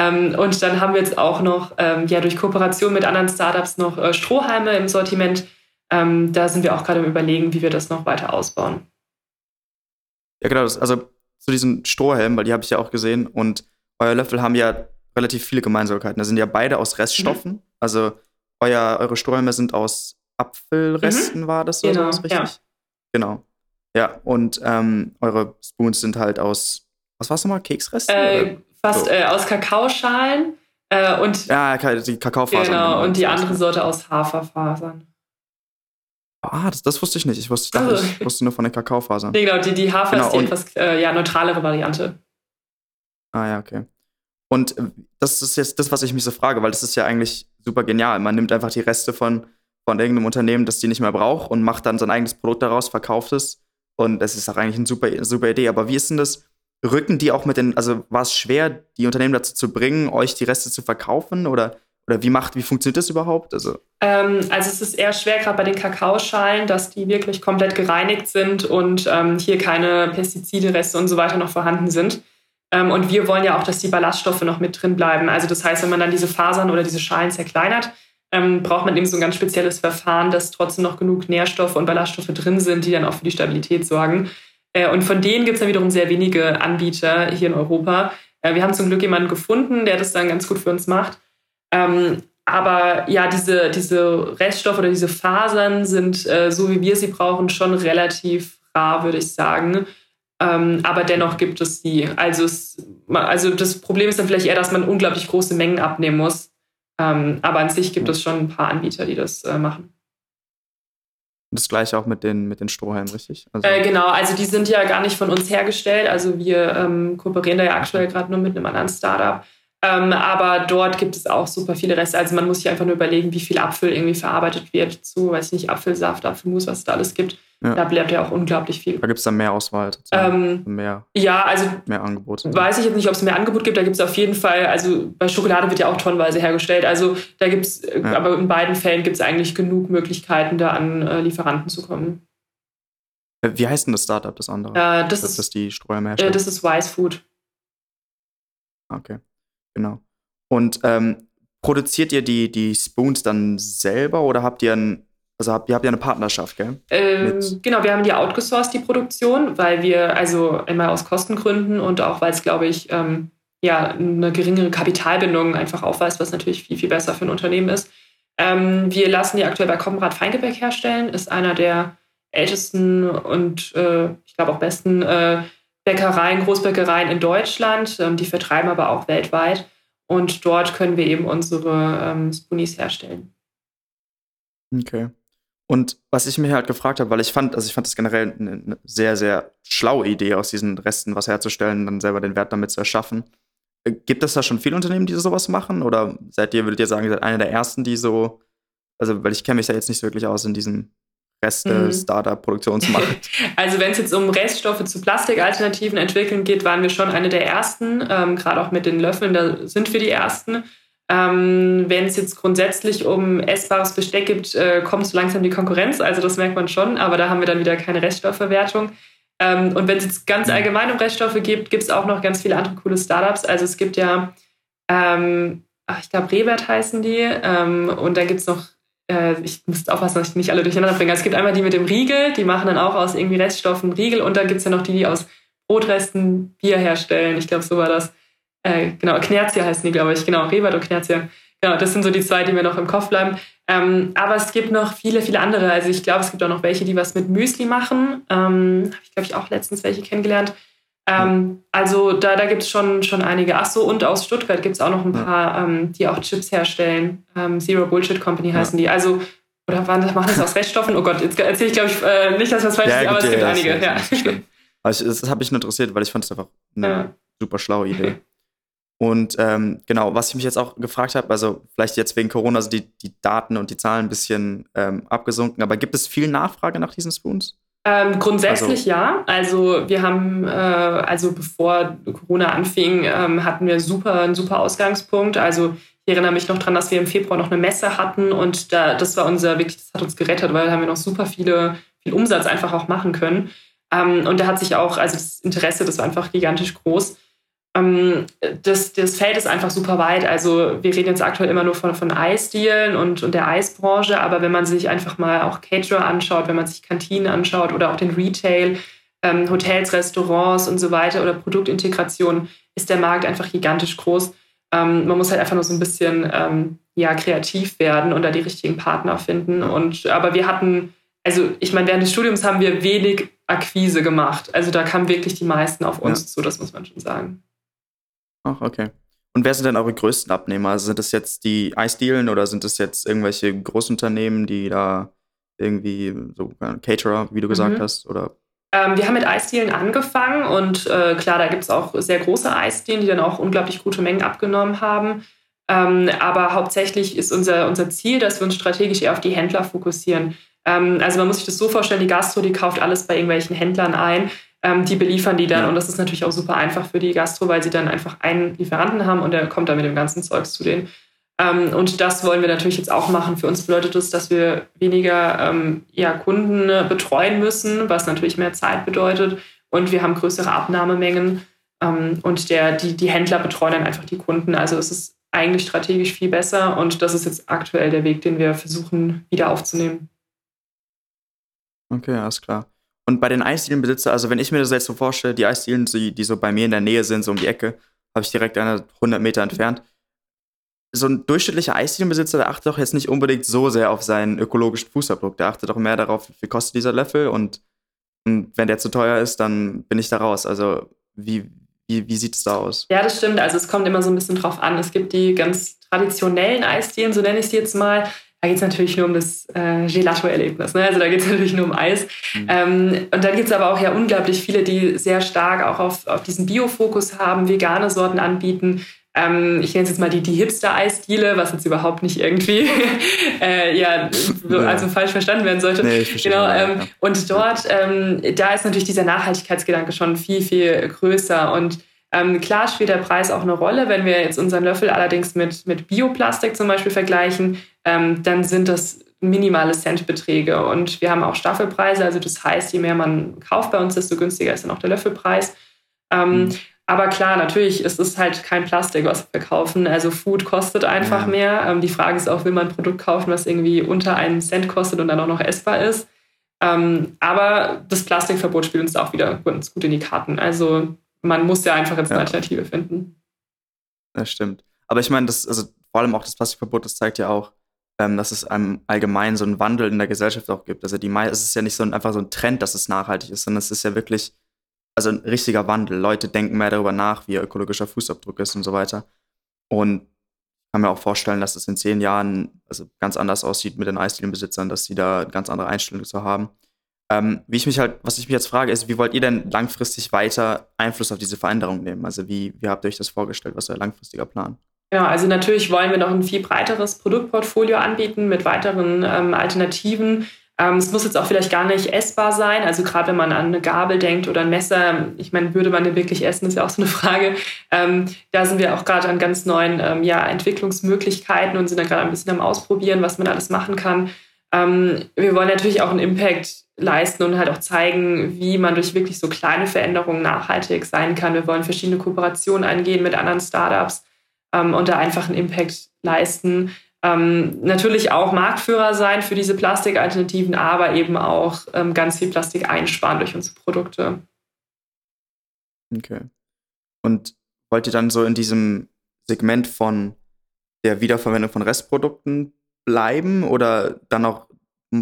Ähm, und dann haben wir jetzt auch noch ähm, ja, durch Kooperation mit anderen Startups noch äh, Strohhalme im Sortiment. Ähm, da sind wir auch gerade im Überlegen, wie wir das noch weiter ausbauen. Ja, genau. Das, also zu diesen Strohhalmen, weil die habe ich ja auch gesehen. Und euer Löffel haben ja relativ viele Gemeinsamkeiten. Da sind ja beide aus Reststoffen. Mhm. Also euer, eure Strohhalme sind aus Apfelresten, mhm. war das so genau, richtig? Ja. Genau. Ja, und ähm, eure Spoons sind halt aus, was war es nochmal, Keksresten? Äh, fast so. äh, aus Kakaoschalen äh, und ja, die Kakaofasern. Genau, genau, und die andere Sorte aus Haferfasern. Ah, das, das wusste ich nicht. Ich wusste, ich, also. ich wusste nur von den Kakaofasern. Nee, genau, die, die Hafer genau, ist die etwas äh, ja, neutralere Variante. Ah ja, okay. Und äh, das ist jetzt das, was ich mich so frage, weil das ist ja eigentlich super genial. Man nimmt einfach die Reste von, von irgendeinem Unternehmen, das die nicht mehr braucht und macht dann sein eigenes Produkt daraus, verkauft es. Und das ist auch eigentlich eine super, super Idee. Aber wie ist denn das? Rücken die auch mit den, also war es schwer, die Unternehmen dazu zu bringen, euch die Reste zu verkaufen oder, oder wie macht, wie funktioniert das überhaupt? Also, ähm, also es ist eher schwer, gerade bei den Kakaoschalen, dass die wirklich komplett gereinigt sind und ähm, hier keine Pestizide, Reste und so weiter noch vorhanden sind. Ähm, und wir wollen ja auch, dass die Ballaststoffe noch mit drin bleiben. Also das heißt, wenn man dann diese Fasern oder diese Schalen zerkleinert, ähm, braucht man eben so ein ganz spezielles Verfahren, dass trotzdem noch genug Nährstoffe und Ballaststoffe drin sind, die dann auch für die Stabilität sorgen. Äh, und von denen gibt es dann wiederum sehr wenige Anbieter hier in Europa. Äh, wir haben zum Glück jemanden gefunden, der das dann ganz gut für uns macht. Ähm, aber ja, diese, diese Reststoffe oder diese Fasern sind, äh, so wie wir sie brauchen, schon relativ rar, würde ich sagen. Ähm, aber dennoch gibt es sie. Also, es, also das Problem ist dann vielleicht eher, dass man unglaublich große Mengen abnehmen muss. Ähm, aber an sich gibt es schon ein paar Anbieter, die das machen. Und das gleiche auch mit den, mit den Strohhalmen, richtig? Also äh, genau, also die sind ja gar nicht von uns hergestellt. Also wir ähm, kooperieren da ja aktuell gerade nur mit einem anderen Startup. Ähm, aber dort gibt es auch super viele Reste. Also man muss sich einfach nur überlegen, wie viel Apfel irgendwie verarbeitet wird zu, weiß ich nicht, Apfelsaft, Apfelmus, was es da alles gibt. Ja. Da bleibt ja auch unglaublich viel. Da gibt es dann mehr Auswahl, ähm, mehr, ja, also mehr Angebot. Weiß ich jetzt nicht, ob es mehr Angebot gibt. Da gibt es auf jeden Fall, also bei Schokolade wird ja auch tonnenweise hergestellt. Also da gibt es, äh, ja. aber in beiden Fällen gibt es eigentlich genug Möglichkeiten, da an äh, Lieferanten zu kommen. Äh, wie heißt denn das Startup, das andere? Äh, das, das, ist, das die Streuer äh, Das ist Wise Food. Okay, genau. Und ähm, produziert ihr die, die Spoons dann selber oder habt ihr ein also habt, ihr habt ja eine Partnerschaft, gell? Ähm, genau, wir haben die outgesourced, die Produktion, weil wir, also einmal aus Kostengründen und auch weil es, glaube ich, ähm, ja, eine geringere Kapitalbindung einfach aufweist, was natürlich viel, viel besser für ein Unternehmen ist. Ähm, wir lassen die aktuell bei Komrad Feingebäck herstellen, ist einer der ältesten und äh, ich glaube auch besten äh, Bäckereien, Großbäckereien in Deutschland. Ähm, die vertreiben aber auch weltweit. Und dort können wir eben unsere ähm, Spoonies herstellen. Okay. Und was ich mir halt gefragt habe, weil ich fand, also ich fand das generell eine, sehr, sehr schlaue Idee, aus diesen Resten was herzustellen, dann selber den Wert damit zu erschaffen. Äh, gibt es da schon viele Unternehmen, die sowas machen? Oder seid ihr, würdet ihr sagen, seid einer der ersten, die so, also weil ich kenne mich ja jetzt nicht so wirklich aus in diesem Reste mhm. Startup-Produktionsmarkt. [LAUGHS] Also wenn es jetzt um Reststoffe zu Plastikalternativen entwickeln geht, waren wir schon eine der ersten. Ähm, Gerade auch mit den Löffeln, da sind wir die ersten. Ähm, wenn es jetzt grundsätzlich um essbares Besteck gibt, äh, kommt so langsam die Konkurrenz. Also das merkt man schon, aber da haben wir dann wieder keine Reststoffverwertung. Ähm, und wenn es jetzt ganz allgemein um Reststoffe geht, gibt es auch noch ganz viele andere coole Startups. Also es gibt ja, ähm, ach, ich glaube, Rewert heißen die. Ähm, und dann gibt es noch ich muss aufpassen, dass ich nicht alle durcheinander bringe. Also es gibt einmal die mit dem Riegel, die machen dann auch aus irgendwie Reststoffen Riegel und dann gibt es ja noch die, die aus Brotresten Bier herstellen. Ich glaube, so war das. Äh, genau, Knerzia heißen die, glaube ich. Genau, Rebert und Knerzia. Genau, das sind so die zwei, die mir noch im Kopf bleiben. Ähm, aber es gibt noch viele, viele andere. Also ich glaube, es gibt auch noch welche, die was mit Müsli machen. Ähm, Habe ich, glaube ich, auch letztens welche kennengelernt. Ähm, also da, da gibt es schon, schon einige. Ach so, und aus Stuttgart gibt es auch noch ein paar, ähm, die auch Chips herstellen. Ähm, Zero Bullshit Company heißen ja. die. Also, oder waren, machen das aus [LAUGHS] Reststoffen? Oh Gott, jetzt erzähle ich, glaube ich, äh, nicht, dass was falsch ja, ist, aber es gibt ja, einige. Ja. Also, das habe ich nur interessiert, weil ich fand es einfach eine super schlaue Idee. [LAUGHS] Und ähm, genau, was ich mich jetzt auch gefragt habe, also vielleicht jetzt wegen Corona sind die, die Daten und die Zahlen ein bisschen ähm, abgesunken, aber gibt es viel Nachfrage nach diesen Spoons? Ähm, grundsätzlich also. ja. Also wir haben, äh, also bevor Corona anfing, ähm, hatten wir super, einen super Ausgangspunkt. Also ich erinnere mich noch daran, dass wir im Februar noch eine Messe hatten und da, das war unser, wirklich, das hat uns gerettet, weil da haben wir noch super viele, viel Umsatz einfach auch machen können. Ähm, und da hat sich auch, also das Interesse, das war einfach gigantisch groß. Ähm, das, das Feld ist einfach super weit. Also wir reden jetzt aktuell immer nur von, von Eisdielen und, und der Eisbranche, aber wenn man sich einfach mal auch Caterer anschaut, wenn man sich Kantinen anschaut oder auch den Retail, ähm, Hotels, Restaurants und so weiter oder Produktintegration, ist der Markt einfach gigantisch groß. Ähm, man muss halt einfach nur so ein bisschen ähm, ja, kreativ werden und da die richtigen Partner finden. Und, aber wir hatten, also ich meine, während des Studiums haben wir wenig Akquise gemacht. Also da kamen wirklich die meisten auf uns ja. zu, das muss man schon sagen. Ach, okay. Und wer sind denn eure größten Abnehmer? Also sind das jetzt die Eisdielen oder sind das jetzt irgendwelche Großunternehmen, die da irgendwie so Caterer, wie du gesagt mhm. hast, oder? Ähm, wir haben mit Eisdielen angefangen und äh, klar, da gibt es auch sehr große Eisdielen, die dann auch unglaublich gute Mengen abgenommen haben. Ähm, aber hauptsächlich ist unser, unser Ziel, dass wir uns strategisch eher auf die Händler fokussieren. Ähm, also man muss sich das so vorstellen, die Gastro, die kauft alles bei irgendwelchen Händlern ein ähm, die beliefern die dann. Ja. Und das ist natürlich auch super einfach für die Gastro, weil sie dann einfach einen Lieferanten haben und der kommt dann mit dem ganzen Zeugs zu denen. Ähm, und das wollen wir natürlich jetzt auch machen. Für uns bedeutet das, dass wir weniger ähm, ja, Kunden betreuen müssen, was natürlich mehr Zeit bedeutet. Und wir haben größere Abnahmemengen. Ähm, und der, die, die Händler betreuen dann einfach die Kunden. Also es ist eigentlich strategisch viel besser. Und das ist jetzt aktuell der Weg, den wir versuchen wieder aufzunehmen. Okay, alles klar. Und bei den Eisdielenbesitzer, also wenn ich mir das jetzt so vorstelle, die Eisdielen, die, die so bei mir in der Nähe sind, so um die Ecke, habe ich direkt eine 100 Meter entfernt. So ein durchschnittlicher Eisdielenbesitzer, der achtet doch jetzt nicht unbedingt so sehr auf seinen ökologischen Fußabdruck. Der achtet doch mehr darauf, wie viel kostet dieser Löffel und, und wenn der zu teuer ist, dann bin ich da raus. Also wie, wie, wie sieht es da aus? Ja, das stimmt. Also es kommt immer so ein bisschen drauf an. Es gibt die ganz traditionellen Eisdielen, so nenne ich sie jetzt mal, da geht es natürlich nur um das äh, Gelato-Erlebnis. Ne? Also da geht es [LAUGHS] natürlich nur um Eis. Mhm. Ähm, und dann gibt es aber auch ja unglaublich viele, die sehr stark auch auf, auf diesen Bio-Fokus haben, vegane Sorten anbieten. Ähm, ich nenne es jetzt mal die, die Hipster-Eisdiele, was jetzt überhaupt nicht irgendwie [LAUGHS] äh, ja, also falsch verstanden werden sollte. Nee, ich genau, ähm, ja. Und dort, ähm, da ist natürlich dieser Nachhaltigkeitsgedanke schon viel, viel größer. Und ähm, klar spielt der Preis auch eine Rolle. Wenn wir jetzt unseren Löffel allerdings mit, mit Bioplastik zum Beispiel vergleichen, ähm, dann sind das minimale Centbeträge. Und wir haben auch Staffelpreise. Also das heißt, je mehr man kauft bei uns, desto günstiger ist dann auch der Löffelpreis. Ähm, mhm. Aber klar, natürlich ist es halt kein Plastik, was wir kaufen. Also Food kostet einfach ja. mehr. Ähm, die Frage ist auch, will man ein Produkt kaufen, was irgendwie unter einen Cent kostet und dann auch noch essbar ist? Ähm, aber das Plastikverbot spielt uns auch wieder ganz gut in die Karten. Also man muss ja einfach jetzt eine ja. Alternative finden. Das stimmt. Aber ich meine, das, also vor allem auch das Plastikverbot, das zeigt ja auch, ähm, dass es einem allgemein so einen Wandel in der Gesellschaft auch gibt. Also die es ist ja nicht so ein, einfach so ein Trend, dass es nachhaltig ist, sondern es ist ja wirklich also ein richtiger Wandel. Leute denken mehr darüber nach, wie ihr ökologischer Fußabdruck ist und so weiter. Und ich kann mir auch vorstellen, dass es in zehn Jahren also ganz anders aussieht mit den Eisdielenbesitzern, dass sie da ganz andere Einstellungen zu haben. Ähm, wie ich mich halt, was ich mich jetzt frage, ist, wie wollt ihr denn langfristig weiter Einfluss auf diese Veränderung nehmen? Also wie, wie habt ihr euch das vorgestellt? Was ist euer langfristiger Plan? Ja, also natürlich wollen wir noch ein viel breiteres Produktportfolio anbieten mit weiteren ähm, Alternativen. Ähm, es muss jetzt auch vielleicht gar nicht essbar sein. Also gerade wenn man an eine Gabel denkt oder ein Messer, ich meine, würde man den wirklich essen, ist ja auch so eine [LAUGHS] Frage. Ähm, da sind wir auch gerade an ganz neuen ähm, ja, Entwicklungsmöglichkeiten und sind da gerade ein bisschen am Ausprobieren, was man alles machen kann. Ähm, wir wollen natürlich auch einen Impact leisten und halt auch zeigen, wie man durch wirklich so kleine Veränderungen nachhaltig sein kann. Wir wollen verschiedene Kooperationen eingehen mit anderen Startups ähm, und da einfach einen Impact leisten. Ähm, natürlich auch Marktführer sein für diese Plastikalternativen, aber eben auch ähm, ganz viel Plastik einsparen durch unsere Produkte. Okay. Und wollt ihr dann so in diesem Segment von der Wiederverwendung von Restprodukten bleiben oder dann auch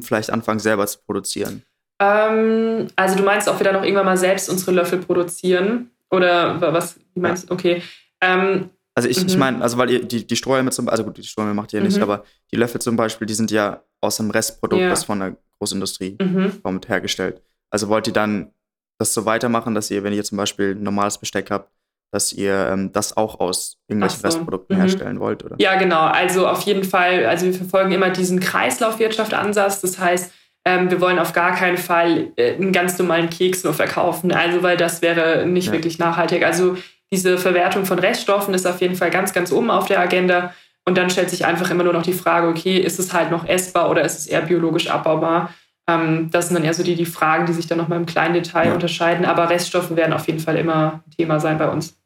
vielleicht anfangen, selber zu produzieren? Ähm, also du meinst auch wieder noch irgendwann mal selbst unsere Löffel produzieren? Oder was, meinst du? Okay. Ähm, also ich, mhm. ich meine, also weil ihr die, die Strohhalme zum also gut, die Strohhalme macht ihr mhm. nicht, aber die Löffel zum Beispiel, die sind ja aus einem Restprodukt, ja. das von der Großindustrie mhm. kommt, hergestellt. Also wollt ihr dann das so weitermachen, dass ihr, wenn ihr zum Beispiel ein normales Besteck habt, dass ihr ähm, das auch aus irgendwelchen so. Restprodukten mhm. herstellen wollt, oder? Ja, genau. Also auf jeden Fall, also wir verfolgen immer diesen Kreislaufwirtschaft-Ansatz. Das heißt, ähm, wir wollen auf gar keinen Fall äh, einen ganz normalen Keks nur verkaufen, also weil das wäre nicht ja. wirklich nachhaltig. Also diese Verwertung von Reststoffen ist auf jeden Fall ganz, ganz oben auf der Agenda. Und dann stellt sich einfach immer nur noch die Frage, okay, ist es halt noch essbar oder ist es eher biologisch abbaubar? Ähm, das sind dann eher so die, die Fragen, die sich dann nochmal im kleinen Detail ja. unterscheiden. Aber Reststoffe werden auf jeden Fall immer Thema sein bei uns.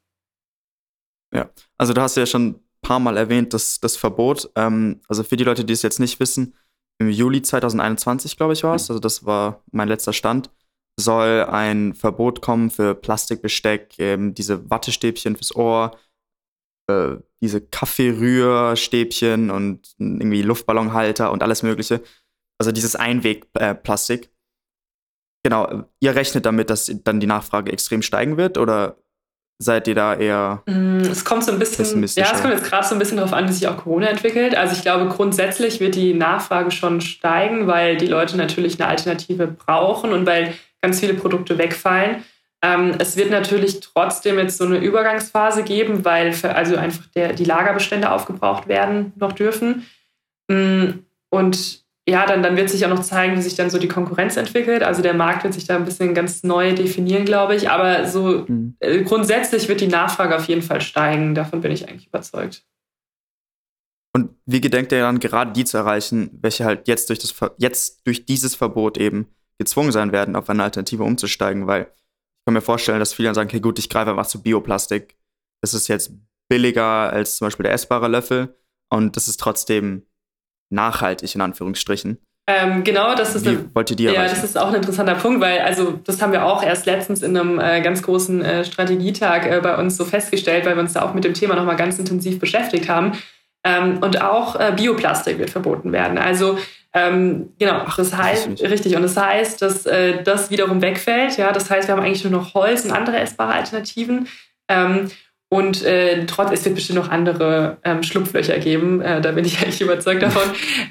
Ja, also du hast ja schon ein paar Mal erwähnt, dass das Verbot, ähm, also für die Leute, die es jetzt nicht wissen, im Juli 2021, glaube ich, war es, also das war mein letzter Stand, soll ein Verbot kommen für Plastikbesteck, ähm, diese Wattestäbchen fürs Ohr, äh, diese Kaffeerührstäbchen und irgendwie Luftballonhalter und alles Mögliche. Also dieses Einwegplastik. Äh, genau, ihr rechnet damit, dass dann die Nachfrage extrem steigen wird oder seid ihr da eher. Mm, es kommt so ein bisschen, ja, es kommt jetzt gerade so ein bisschen darauf an, wie sich auch Corona entwickelt. Also ich glaube, grundsätzlich wird die Nachfrage schon steigen, weil die Leute natürlich eine Alternative brauchen und weil ganz viele Produkte wegfallen. Ähm, es wird natürlich trotzdem jetzt so eine Übergangsphase geben, weil also einfach der, die Lagerbestände aufgebraucht werden noch dürfen. Mm, und ja, dann, dann wird sich auch noch zeigen, wie sich dann so die Konkurrenz entwickelt. Also der Markt wird sich da ein bisschen ganz neu definieren, glaube ich. Aber so mhm. äh, grundsätzlich wird die Nachfrage auf jeden Fall steigen. Davon bin ich eigentlich überzeugt. Und wie gedenkt ihr dann gerade die zu erreichen, welche halt jetzt durch, das, jetzt durch dieses Verbot eben gezwungen sein werden, auf eine Alternative umzusteigen? Weil ich kann mir vorstellen, dass viele dann sagen, okay, gut, ich greife einfach zu Bioplastik. Das ist jetzt billiger als zum Beispiel der essbare Löffel und das ist trotzdem nachhaltig in Anführungsstrichen. Ähm, genau, das ist, eine, ja, das ist auch ein interessanter Punkt, weil also das haben wir auch erst letztens in einem äh, ganz großen äh, Strategietag äh, bei uns so festgestellt, weil wir uns da auch mit dem Thema nochmal ganz intensiv beschäftigt haben. Ähm, und auch äh, Bioplastik wird verboten werden. Also ähm, genau, Ach, das heißt, richtig, und das heißt, dass äh, das wiederum wegfällt. Ja, das heißt, wir haben eigentlich nur noch Holz und andere essbare Alternativen. Ähm, und äh, trotz, es wird bestimmt noch andere ähm, Schlupflöcher geben, äh, da bin ich [LAUGHS] eigentlich überzeugt davon.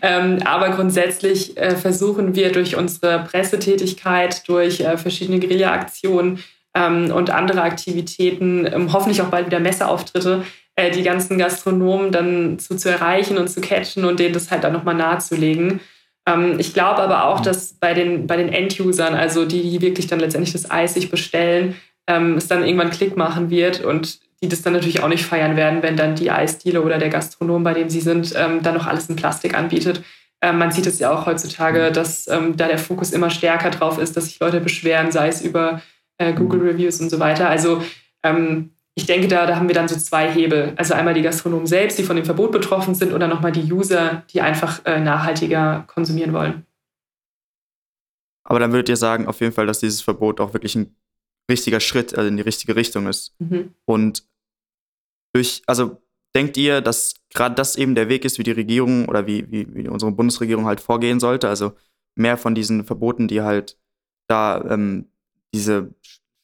ähm, aber grundsätzlich äh, versuchen wir durch unsere Pressetätigkeit, durch äh, verschiedene Guerilla-Aktionen ähm, und andere Aktivitäten, ähm, hoffentlich auch bald wieder Messeauftritte, äh, die ganzen Gastronomen dann zu, zu erreichen und zu catchen und denen das halt dann nochmal nahezulegen. Ähm, ich glaube aber auch, dass bei den, bei den End-Usern, also die, die wirklich dann letztendlich das Eis sich bestellen, ähm, es dann irgendwann Klick machen wird und die das dann natürlich auch nicht feiern werden, wenn dann die Eisdiele oder der Gastronom, bei dem sie sind, ähm, dann noch alles in Plastik anbietet. Ähm, man sieht es ja auch heutzutage, dass ähm, da der Fokus immer stärker drauf ist, dass sich Leute beschweren, sei es über äh, Google. Reviews und so weiter. Also ähm, ich denke, da, da haben wir dann so zwei Hebel. Also einmal die Gastronomen selbst, die von dem Verbot betroffen sind, oder nochmal die User, die einfach äh, nachhaltiger konsumieren wollen. Aber dann würdet ihr sagen, auf jeden Fall, dass dieses Verbot auch wirklich ein richtiger Schritt also in die richtige Richtung ist. Mhm. Und durch, also denkt ihr, dass gerade das eben der Weg ist, wie die Regierung oder wie, wie, wie, unsere Bundesregierung halt vorgehen sollte? Also mehr von diesen Verboten, die halt da ähm, diese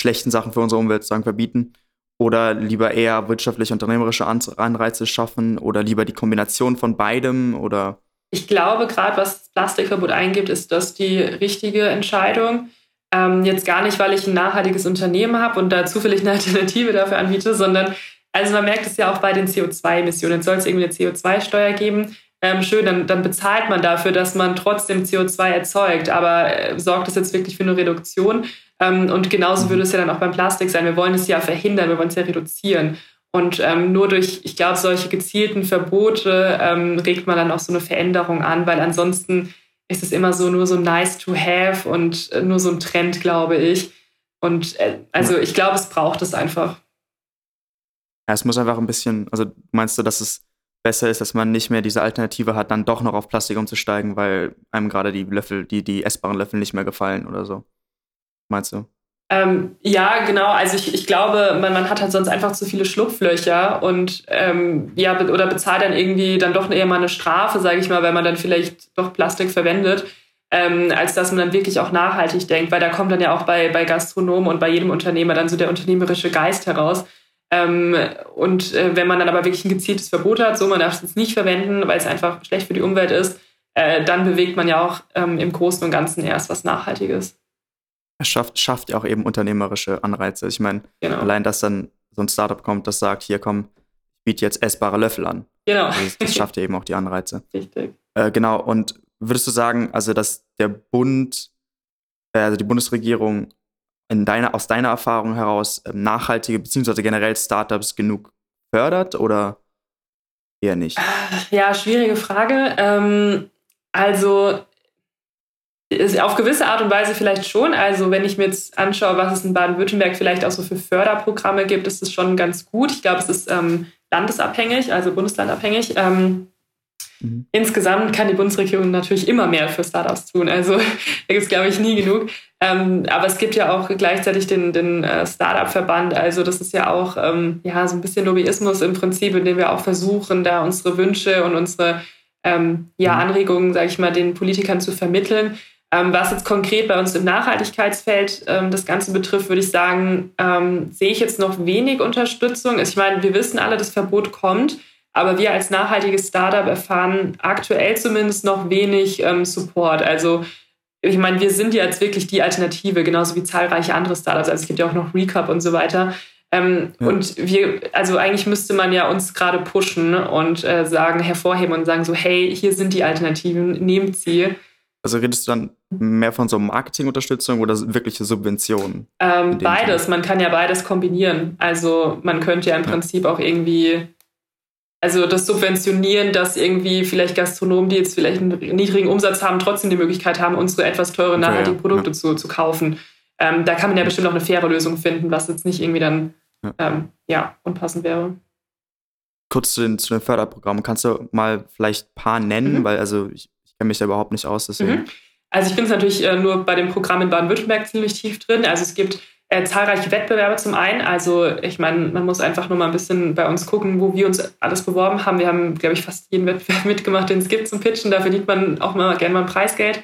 schlechten Sachen für unsere Umwelt sagen, verbieten Oder lieber eher wirtschaftliche, unternehmerische Anreize schaffen oder lieber die Kombination von beidem oder? Ich glaube, gerade was das Plastikverbot eingibt, ist das die richtige Entscheidung. Ähm, jetzt gar nicht, weil ich ein nachhaltiges Unternehmen habe und da zufällig eine Alternative dafür anbiete, sondern also man merkt es ja auch bei den CO2-Emissionen. Soll es irgendwie eine CO2-Steuer geben? Ähm, schön, dann, dann, bezahlt man dafür, dass man trotzdem CO2 erzeugt. Aber äh, sorgt es jetzt wirklich für eine Reduktion? Ähm, und genauso würde es ja dann auch beim Plastik sein. Wir wollen es ja verhindern, wir wollen es ja reduzieren. Und ähm, nur durch, ich glaube, solche gezielten Verbote ähm, regt man dann auch so eine Veränderung an, weil ansonsten ist es immer so nur so nice to have und äh, nur so ein Trend, glaube ich. Und äh, also ich glaube, es braucht es einfach. Ja, es muss einfach ein bisschen, also meinst du, dass es besser ist, dass man nicht mehr diese Alternative hat, dann doch noch auf Plastik umzusteigen, weil einem gerade die Löffel, die, die essbaren Löffel nicht mehr gefallen oder so? Meinst du? Ähm, ja, genau. Also ich, ich glaube, man, man hat halt sonst einfach zu viele Schlupflöcher und ähm, ja, oder bezahlt dann irgendwie dann doch eher mal eine Strafe, sage ich mal, wenn man dann vielleicht doch Plastik verwendet, ähm, als dass man dann wirklich auch nachhaltig denkt, weil da kommt dann ja auch bei, bei Gastronomen und bei jedem Unternehmer dann so der unternehmerische Geist heraus. Ähm, und äh, wenn man dann aber wirklich ein gezieltes Verbot hat, so man darf es jetzt nicht verwenden, weil es einfach schlecht für die Umwelt ist, äh, dann bewegt man ja auch ähm, im Großen und Ganzen erst was Nachhaltiges. Es schafft, schafft ja auch eben unternehmerische Anreize. Ich meine, genau. allein, dass dann so ein Startup kommt, das sagt, hier komm, ich biete jetzt essbare Löffel an. Genau. Also das schafft ja eben auch die Anreize. [LAUGHS] Richtig. Äh, genau, und würdest du sagen, also dass der Bund, äh, also die Bundesregierung deiner, aus deiner Erfahrung heraus ähm, nachhaltige beziehungsweise generell Startups genug fördert oder eher nicht? Ja, schwierige Frage. Ähm, also auf gewisse Art und Weise vielleicht schon. Also wenn ich mir jetzt anschaue, was es in Baden-Württemberg vielleicht auch so für Förderprogramme gibt, ist das schon ganz gut. Ich glaube, es ist ähm, landesabhängig, also bundeslandabhängig. Ähm, mhm. Insgesamt kann die Bundesregierung natürlich immer mehr für Startups tun. Also [LAUGHS] da gibt es, glaube ich, nie genug. Ähm, aber es gibt ja auch gleichzeitig den, den äh, Startup-Verband. Also das ist ja auch ähm, ja, so ein bisschen Lobbyismus im Prinzip, in dem wir auch versuchen, da unsere Wünsche und unsere ähm, ja, mhm. Anregungen, sage ich mal, den Politikern zu vermitteln. Ähm, was jetzt konkret bei uns im Nachhaltigkeitsfeld ähm, das Ganze betrifft, würde ich sagen, ähm, sehe ich jetzt noch wenig Unterstützung. Ich meine, wir wissen alle, das Verbot kommt, aber wir als nachhaltiges Startup erfahren aktuell zumindest noch wenig ähm, Support. Also ich meine, wir sind ja jetzt wirklich die Alternative, genauso wie zahlreiche andere Startups. Also es gibt ja auch noch Recap und so weiter. Ähm, ja. Und wir, also eigentlich müsste man ja uns gerade pushen und äh, sagen, hervorheben und sagen so, hey, hier sind die Alternativen, nehmt sie. Also redest du dann mehr von so Marketingunterstützung oder wirkliche Subventionen? Ähm, beides, Fall? man kann ja beides kombinieren. Also man könnte ja im ja. Prinzip auch irgendwie also das Subventionieren, dass irgendwie vielleicht Gastronomen, die jetzt vielleicht einen niedrigen Umsatz haben, trotzdem die Möglichkeit haben, unsere etwas teuren, nachhaltigen ja, Produkte ja. Zu, zu kaufen. Ähm, da kann man ja bestimmt auch eine faire Lösung finden, was jetzt nicht irgendwie dann ja, ähm, ja unpassend wäre. Kurz zu den, zu den Förderprogrammen. Kannst du mal vielleicht ein paar nennen? Mhm. Weil also ich, ich kenne mich da überhaupt nicht aus, deswegen. Mhm. Also ich bin natürlich äh, nur bei dem Programm in Baden-Württemberg ziemlich tief drin. Also es gibt äh, zahlreiche Wettbewerbe zum einen. Also ich meine, man muss einfach nur mal ein bisschen bei uns gucken, wo wir uns alles beworben haben. Wir haben, glaube ich, fast jeden Wettbewerb [LAUGHS] mitgemacht, den es gibt zum Pitchen. Da verdient man auch mal gerne mal ein Preisgeld.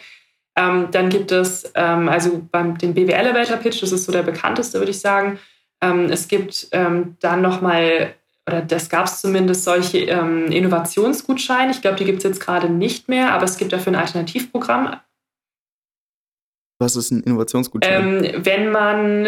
Ähm, dann gibt es ähm, also beim den BW Elevator Pitch, das ist so der bekannteste, würde ich sagen. Ähm, es gibt ähm, dann nochmal, oder das gab es zumindest, solche ähm, Innovationsgutscheine. Ich glaube, die gibt es jetzt gerade nicht mehr, aber es gibt dafür ein Alternativprogramm. Was ist ein Innovationsgutschein? Ähm, wenn man,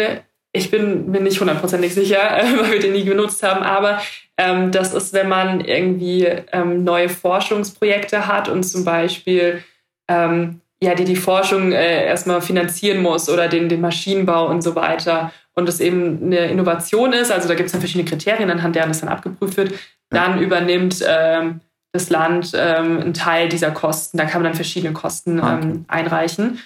ich bin mir nicht hundertprozentig sicher, [LAUGHS] weil wir den nie genutzt haben, aber ähm, das ist, wenn man irgendwie ähm, neue Forschungsprojekte hat und zum Beispiel ähm, ja, die die Forschung äh, erstmal finanzieren muss oder den, den Maschinenbau und so weiter und es eben eine Innovation ist, also da gibt es dann verschiedene Kriterien, anhand deren das dann abgeprüft wird, dann übernimmt ähm, das Land ähm, einen Teil dieser Kosten. Da kann man dann verschiedene Kosten ah, okay. ähm, einreichen.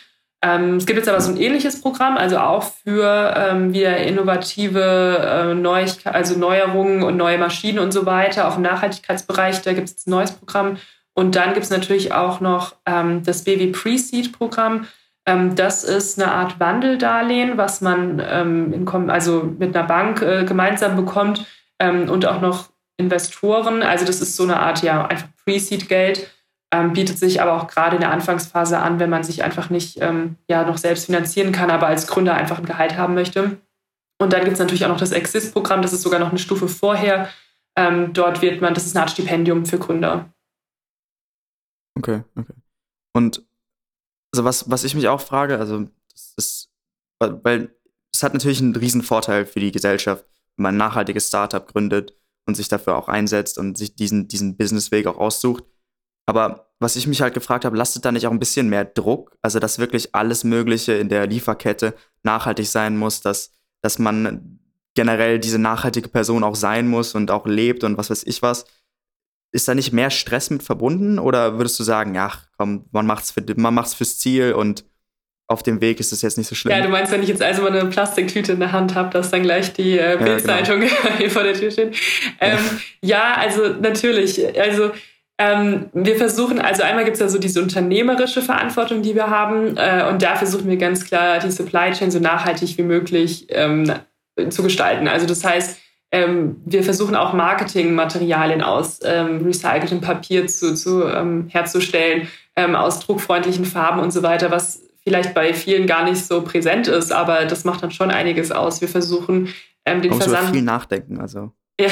Ähm, es gibt jetzt aber so ein ähnliches Programm, also auch für ähm, wieder innovative äh, Neuigkeiten, also Neuerungen und neue Maschinen und so weiter, auch im Nachhaltigkeitsbereich, da gibt es ein neues Programm. Und dann gibt es natürlich auch noch ähm, das BW Pre-Seed-Programm. Ähm, das ist eine Art Wandeldarlehen, was man ähm, also mit einer Bank äh, gemeinsam bekommt ähm, und auch noch Investoren. Also das ist so eine Art, ja, einfach Pre-Seed-Geld ähm, bietet sich aber auch gerade in der Anfangsphase an, wenn man sich einfach nicht ähm, ja, noch selbst finanzieren kann, aber als Gründer einfach ein Gehalt haben möchte. Und dann gibt es natürlich auch noch das Exist-Programm, das ist sogar noch eine Stufe vorher. Ähm, dort wird man, das ist eine Art Stipendium für Gründer. Okay, okay. Und also was, was ich mich auch frage, also das ist, weil es hat natürlich einen riesen Vorteil für die Gesellschaft, wenn man ein nachhaltiges Startup gründet und sich dafür auch einsetzt und sich diesen, diesen Businessweg auch aussucht. Aber was ich mich halt gefragt habe, lastet da nicht auch ein bisschen mehr Druck? Also, dass wirklich alles Mögliche in der Lieferkette nachhaltig sein muss, dass, dass man generell diese nachhaltige Person auch sein muss und auch lebt und was weiß ich was. Ist da nicht mehr Stress mit verbunden? Oder würdest du sagen, ach komm, man macht's, für, man macht's fürs Ziel und auf dem Weg ist es jetzt nicht so schlimm. Ja, du meinst, wenn ich jetzt also mal eine Plastiktüte in der Hand habe, dass dann gleich die äh, Bildzeitung ja, genau. [LAUGHS] hier vor der Tür steht. Ähm, ja. ja, also natürlich. Also ähm, wir versuchen, also einmal gibt es ja so diese unternehmerische Verantwortung, die wir haben. Äh, und da versuchen wir ganz klar, die Supply Chain so nachhaltig wie möglich ähm, zu gestalten. Also das heißt, ähm, wir versuchen auch Marketingmaterialien aus ähm, recyceltem Papier zu, zu ähm, herzustellen, ähm, aus druckfreundlichen Farben und so weiter, was vielleicht bei vielen gar nicht so präsent ist, aber das macht dann schon einiges aus. Wir versuchen den Versand. Viel nachdenken, also. Ja.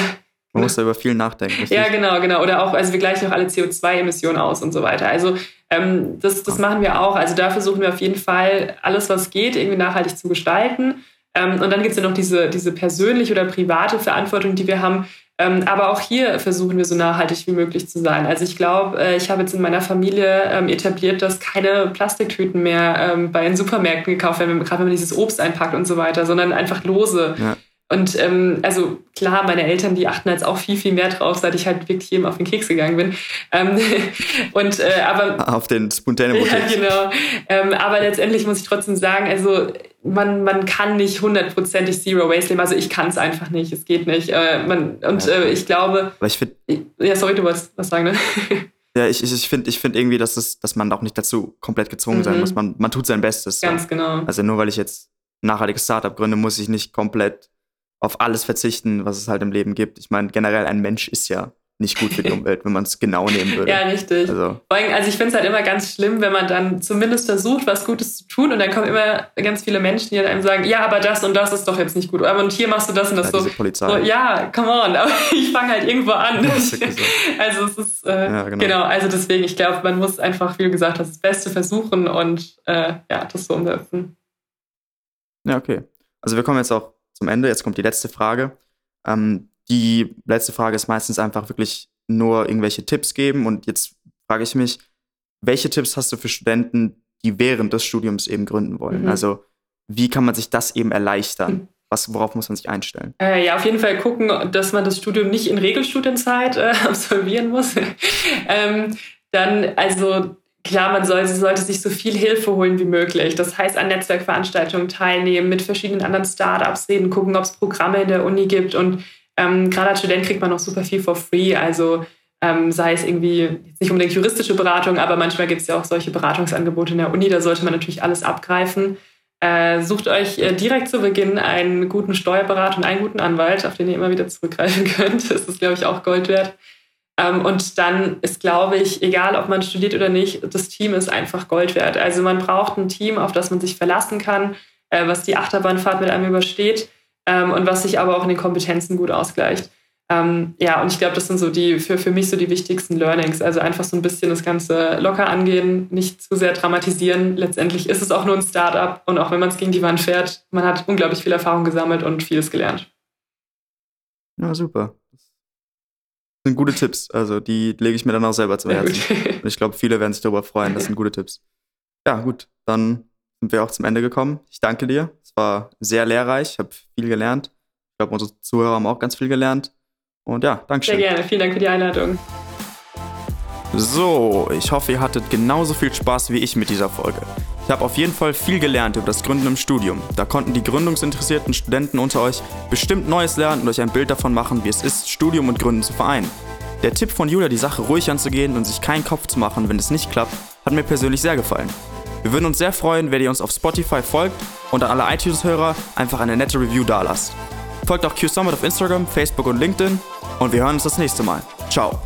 Man muss da über viel nachdenken. Richtig? Ja, genau, genau. Oder auch, also wir gleichen auch alle CO2-Emissionen aus und so weiter. Also ähm, das, das machen wir auch. Also da versuchen wir auf jeden Fall alles, was geht, irgendwie nachhaltig zu gestalten. Ähm, und dann gibt es ja noch diese, diese persönliche oder private Verantwortung, die wir haben. Ähm, aber auch hier versuchen wir so nachhaltig wie möglich zu sein. Also ich glaube, äh, ich habe jetzt in meiner Familie ähm, etabliert, dass keine Plastiktüten mehr ähm, bei den Supermärkten gekauft werden, gerade wenn man dieses Obst einpackt und so weiter, sondern einfach lose. Ja. Und ähm, also klar, meine Eltern, die achten jetzt auch viel, viel mehr drauf, seit ich halt wirklich jedem auf den Keks gegangen bin. Ähm, [LAUGHS] und äh, aber auf den Spontane Ja, genau. Ähm, aber letztendlich muss ich trotzdem sagen, also man, man kann nicht hundertprozentig Zero Waste leben. Also ich kann es einfach nicht. Es geht nicht. Äh, man, und ja. äh, ich glaube. Aber ich finde. Ja, sorry, du wolltest was sagen, ne? [LAUGHS] Ja, ich, ich, ich finde ich find irgendwie, dass, es, dass man auch nicht dazu komplett gezwungen mhm. sein muss. Man, man tut sein Bestes. Ganz so. genau. Also nur weil ich jetzt ein nachhaltiges Startup gründe, muss ich nicht komplett auf alles verzichten, was es halt im Leben gibt. Ich meine, generell ein Mensch ist ja nicht gut für die [LAUGHS] Umwelt, wenn man es genau nehmen würde. Ja, richtig. Also, also ich finde es halt immer ganz schlimm, wenn man dann zumindest versucht, was Gutes zu tun und dann kommen immer ganz viele Menschen, die einem sagen, ja, aber das und das ist doch jetzt nicht gut. Aber und hier machst du das und das ja, so. Polizei. so. Ja, come on, [LAUGHS] aber ich fange halt irgendwo an. [LAUGHS] also es ist, äh, ja, genau. genau. also deswegen, ich glaube, man muss einfach, wie gesagt, das Beste versuchen und äh, ja, das so umsetzen. Ja, okay. Also wir kommen jetzt auch zum Ende. Jetzt kommt die letzte Frage. Ähm, die letzte Frage ist meistens einfach wirklich nur irgendwelche Tipps geben. Und jetzt frage ich mich, welche Tipps hast du für Studenten, die während des Studiums eben gründen wollen? Mhm. Also wie kann man sich das eben erleichtern? Mhm. Was, worauf muss man sich einstellen? Äh, ja, auf jeden Fall gucken, dass man das Studium nicht in Regelstudienzeit äh, [LAUGHS] absolvieren muss. [LAUGHS] ähm, dann, also klar, man sollte, sollte sich so viel Hilfe holen wie möglich. Das heißt, an Netzwerkveranstaltungen teilnehmen, mit verschiedenen anderen Startups reden, gucken, ob es Programme in der Uni gibt. Und ähm, gerade als Student kriegt man noch super viel for free. Also ähm, sei es irgendwie nicht unbedingt juristische Beratung, aber manchmal gibt es ja auch solche Beratungsangebote in der Uni. Da sollte man natürlich alles abgreifen. Äh, sucht euch äh, direkt zu Beginn einen guten Steuerberater und einen guten Anwalt, auf den ihr immer wieder zurückgreifen [LAUGHS] könnt. Das ist, glaube ich, auch Gold wert. Ähm, und dann ist, glaube ich, egal ob man studiert oder nicht, das Team ist einfach Gold wert. Also man braucht ein Team, auf das man sich verlassen kann, äh, was die Achterbahnfahrt mit einem übersteht ähm, und was sich aber auch in den Kompetenzen gut ausgleicht. Ähm, ja, und ich glaube, das sind so die für, für mich so die wichtigsten Learnings. Also einfach so ein bisschen das Ganze locker angehen, nicht zu sehr dramatisieren. Letztendlich ist es auch nur ein Startup und auch wenn man es gegen die Wand fährt, man hat unglaublich viel Erfahrung gesammelt und vieles gelernt. Na super sind gute Tipps. Also die lege ich mir dann auch selber zum Herzen. Und ich glaube, viele werden sich darüber freuen. Das sind gute Tipps. Ja, gut. Dann sind wir auch zum Ende gekommen. Ich danke dir. Es war sehr lehrreich. Ich habe viel gelernt. Ich glaube, unsere Zuhörer haben auch ganz viel gelernt. Und ja, danke schön. Sehr gerne. Vielen Dank für die Einladung. So, ich hoffe, ihr hattet genauso viel Spaß wie ich mit dieser Folge. Ich habe auf jeden Fall viel gelernt über das Gründen im Studium. Da konnten die gründungsinteressierten Studenten unter euch bestimmt Neues lernen und euch ein Bild davon machen, wie es ist, Studium und Gründen zu vereinen. Der Tipp von Julia, die Sache ruhig anzugehen und sich keinen Kopf zu machen, wenn es nicht klappt, hat mir persönlich sehr gefallen. Wir würden uns sehr freuen, wenn ihr uns auf Spotify folgt und an alle iTunes-Hörer einfach eine nette Review dalasst. Folgt auch Q Summit auf Instagram, Facebook und LinkedIn und wir hören uns das nächste Mal. Ciao.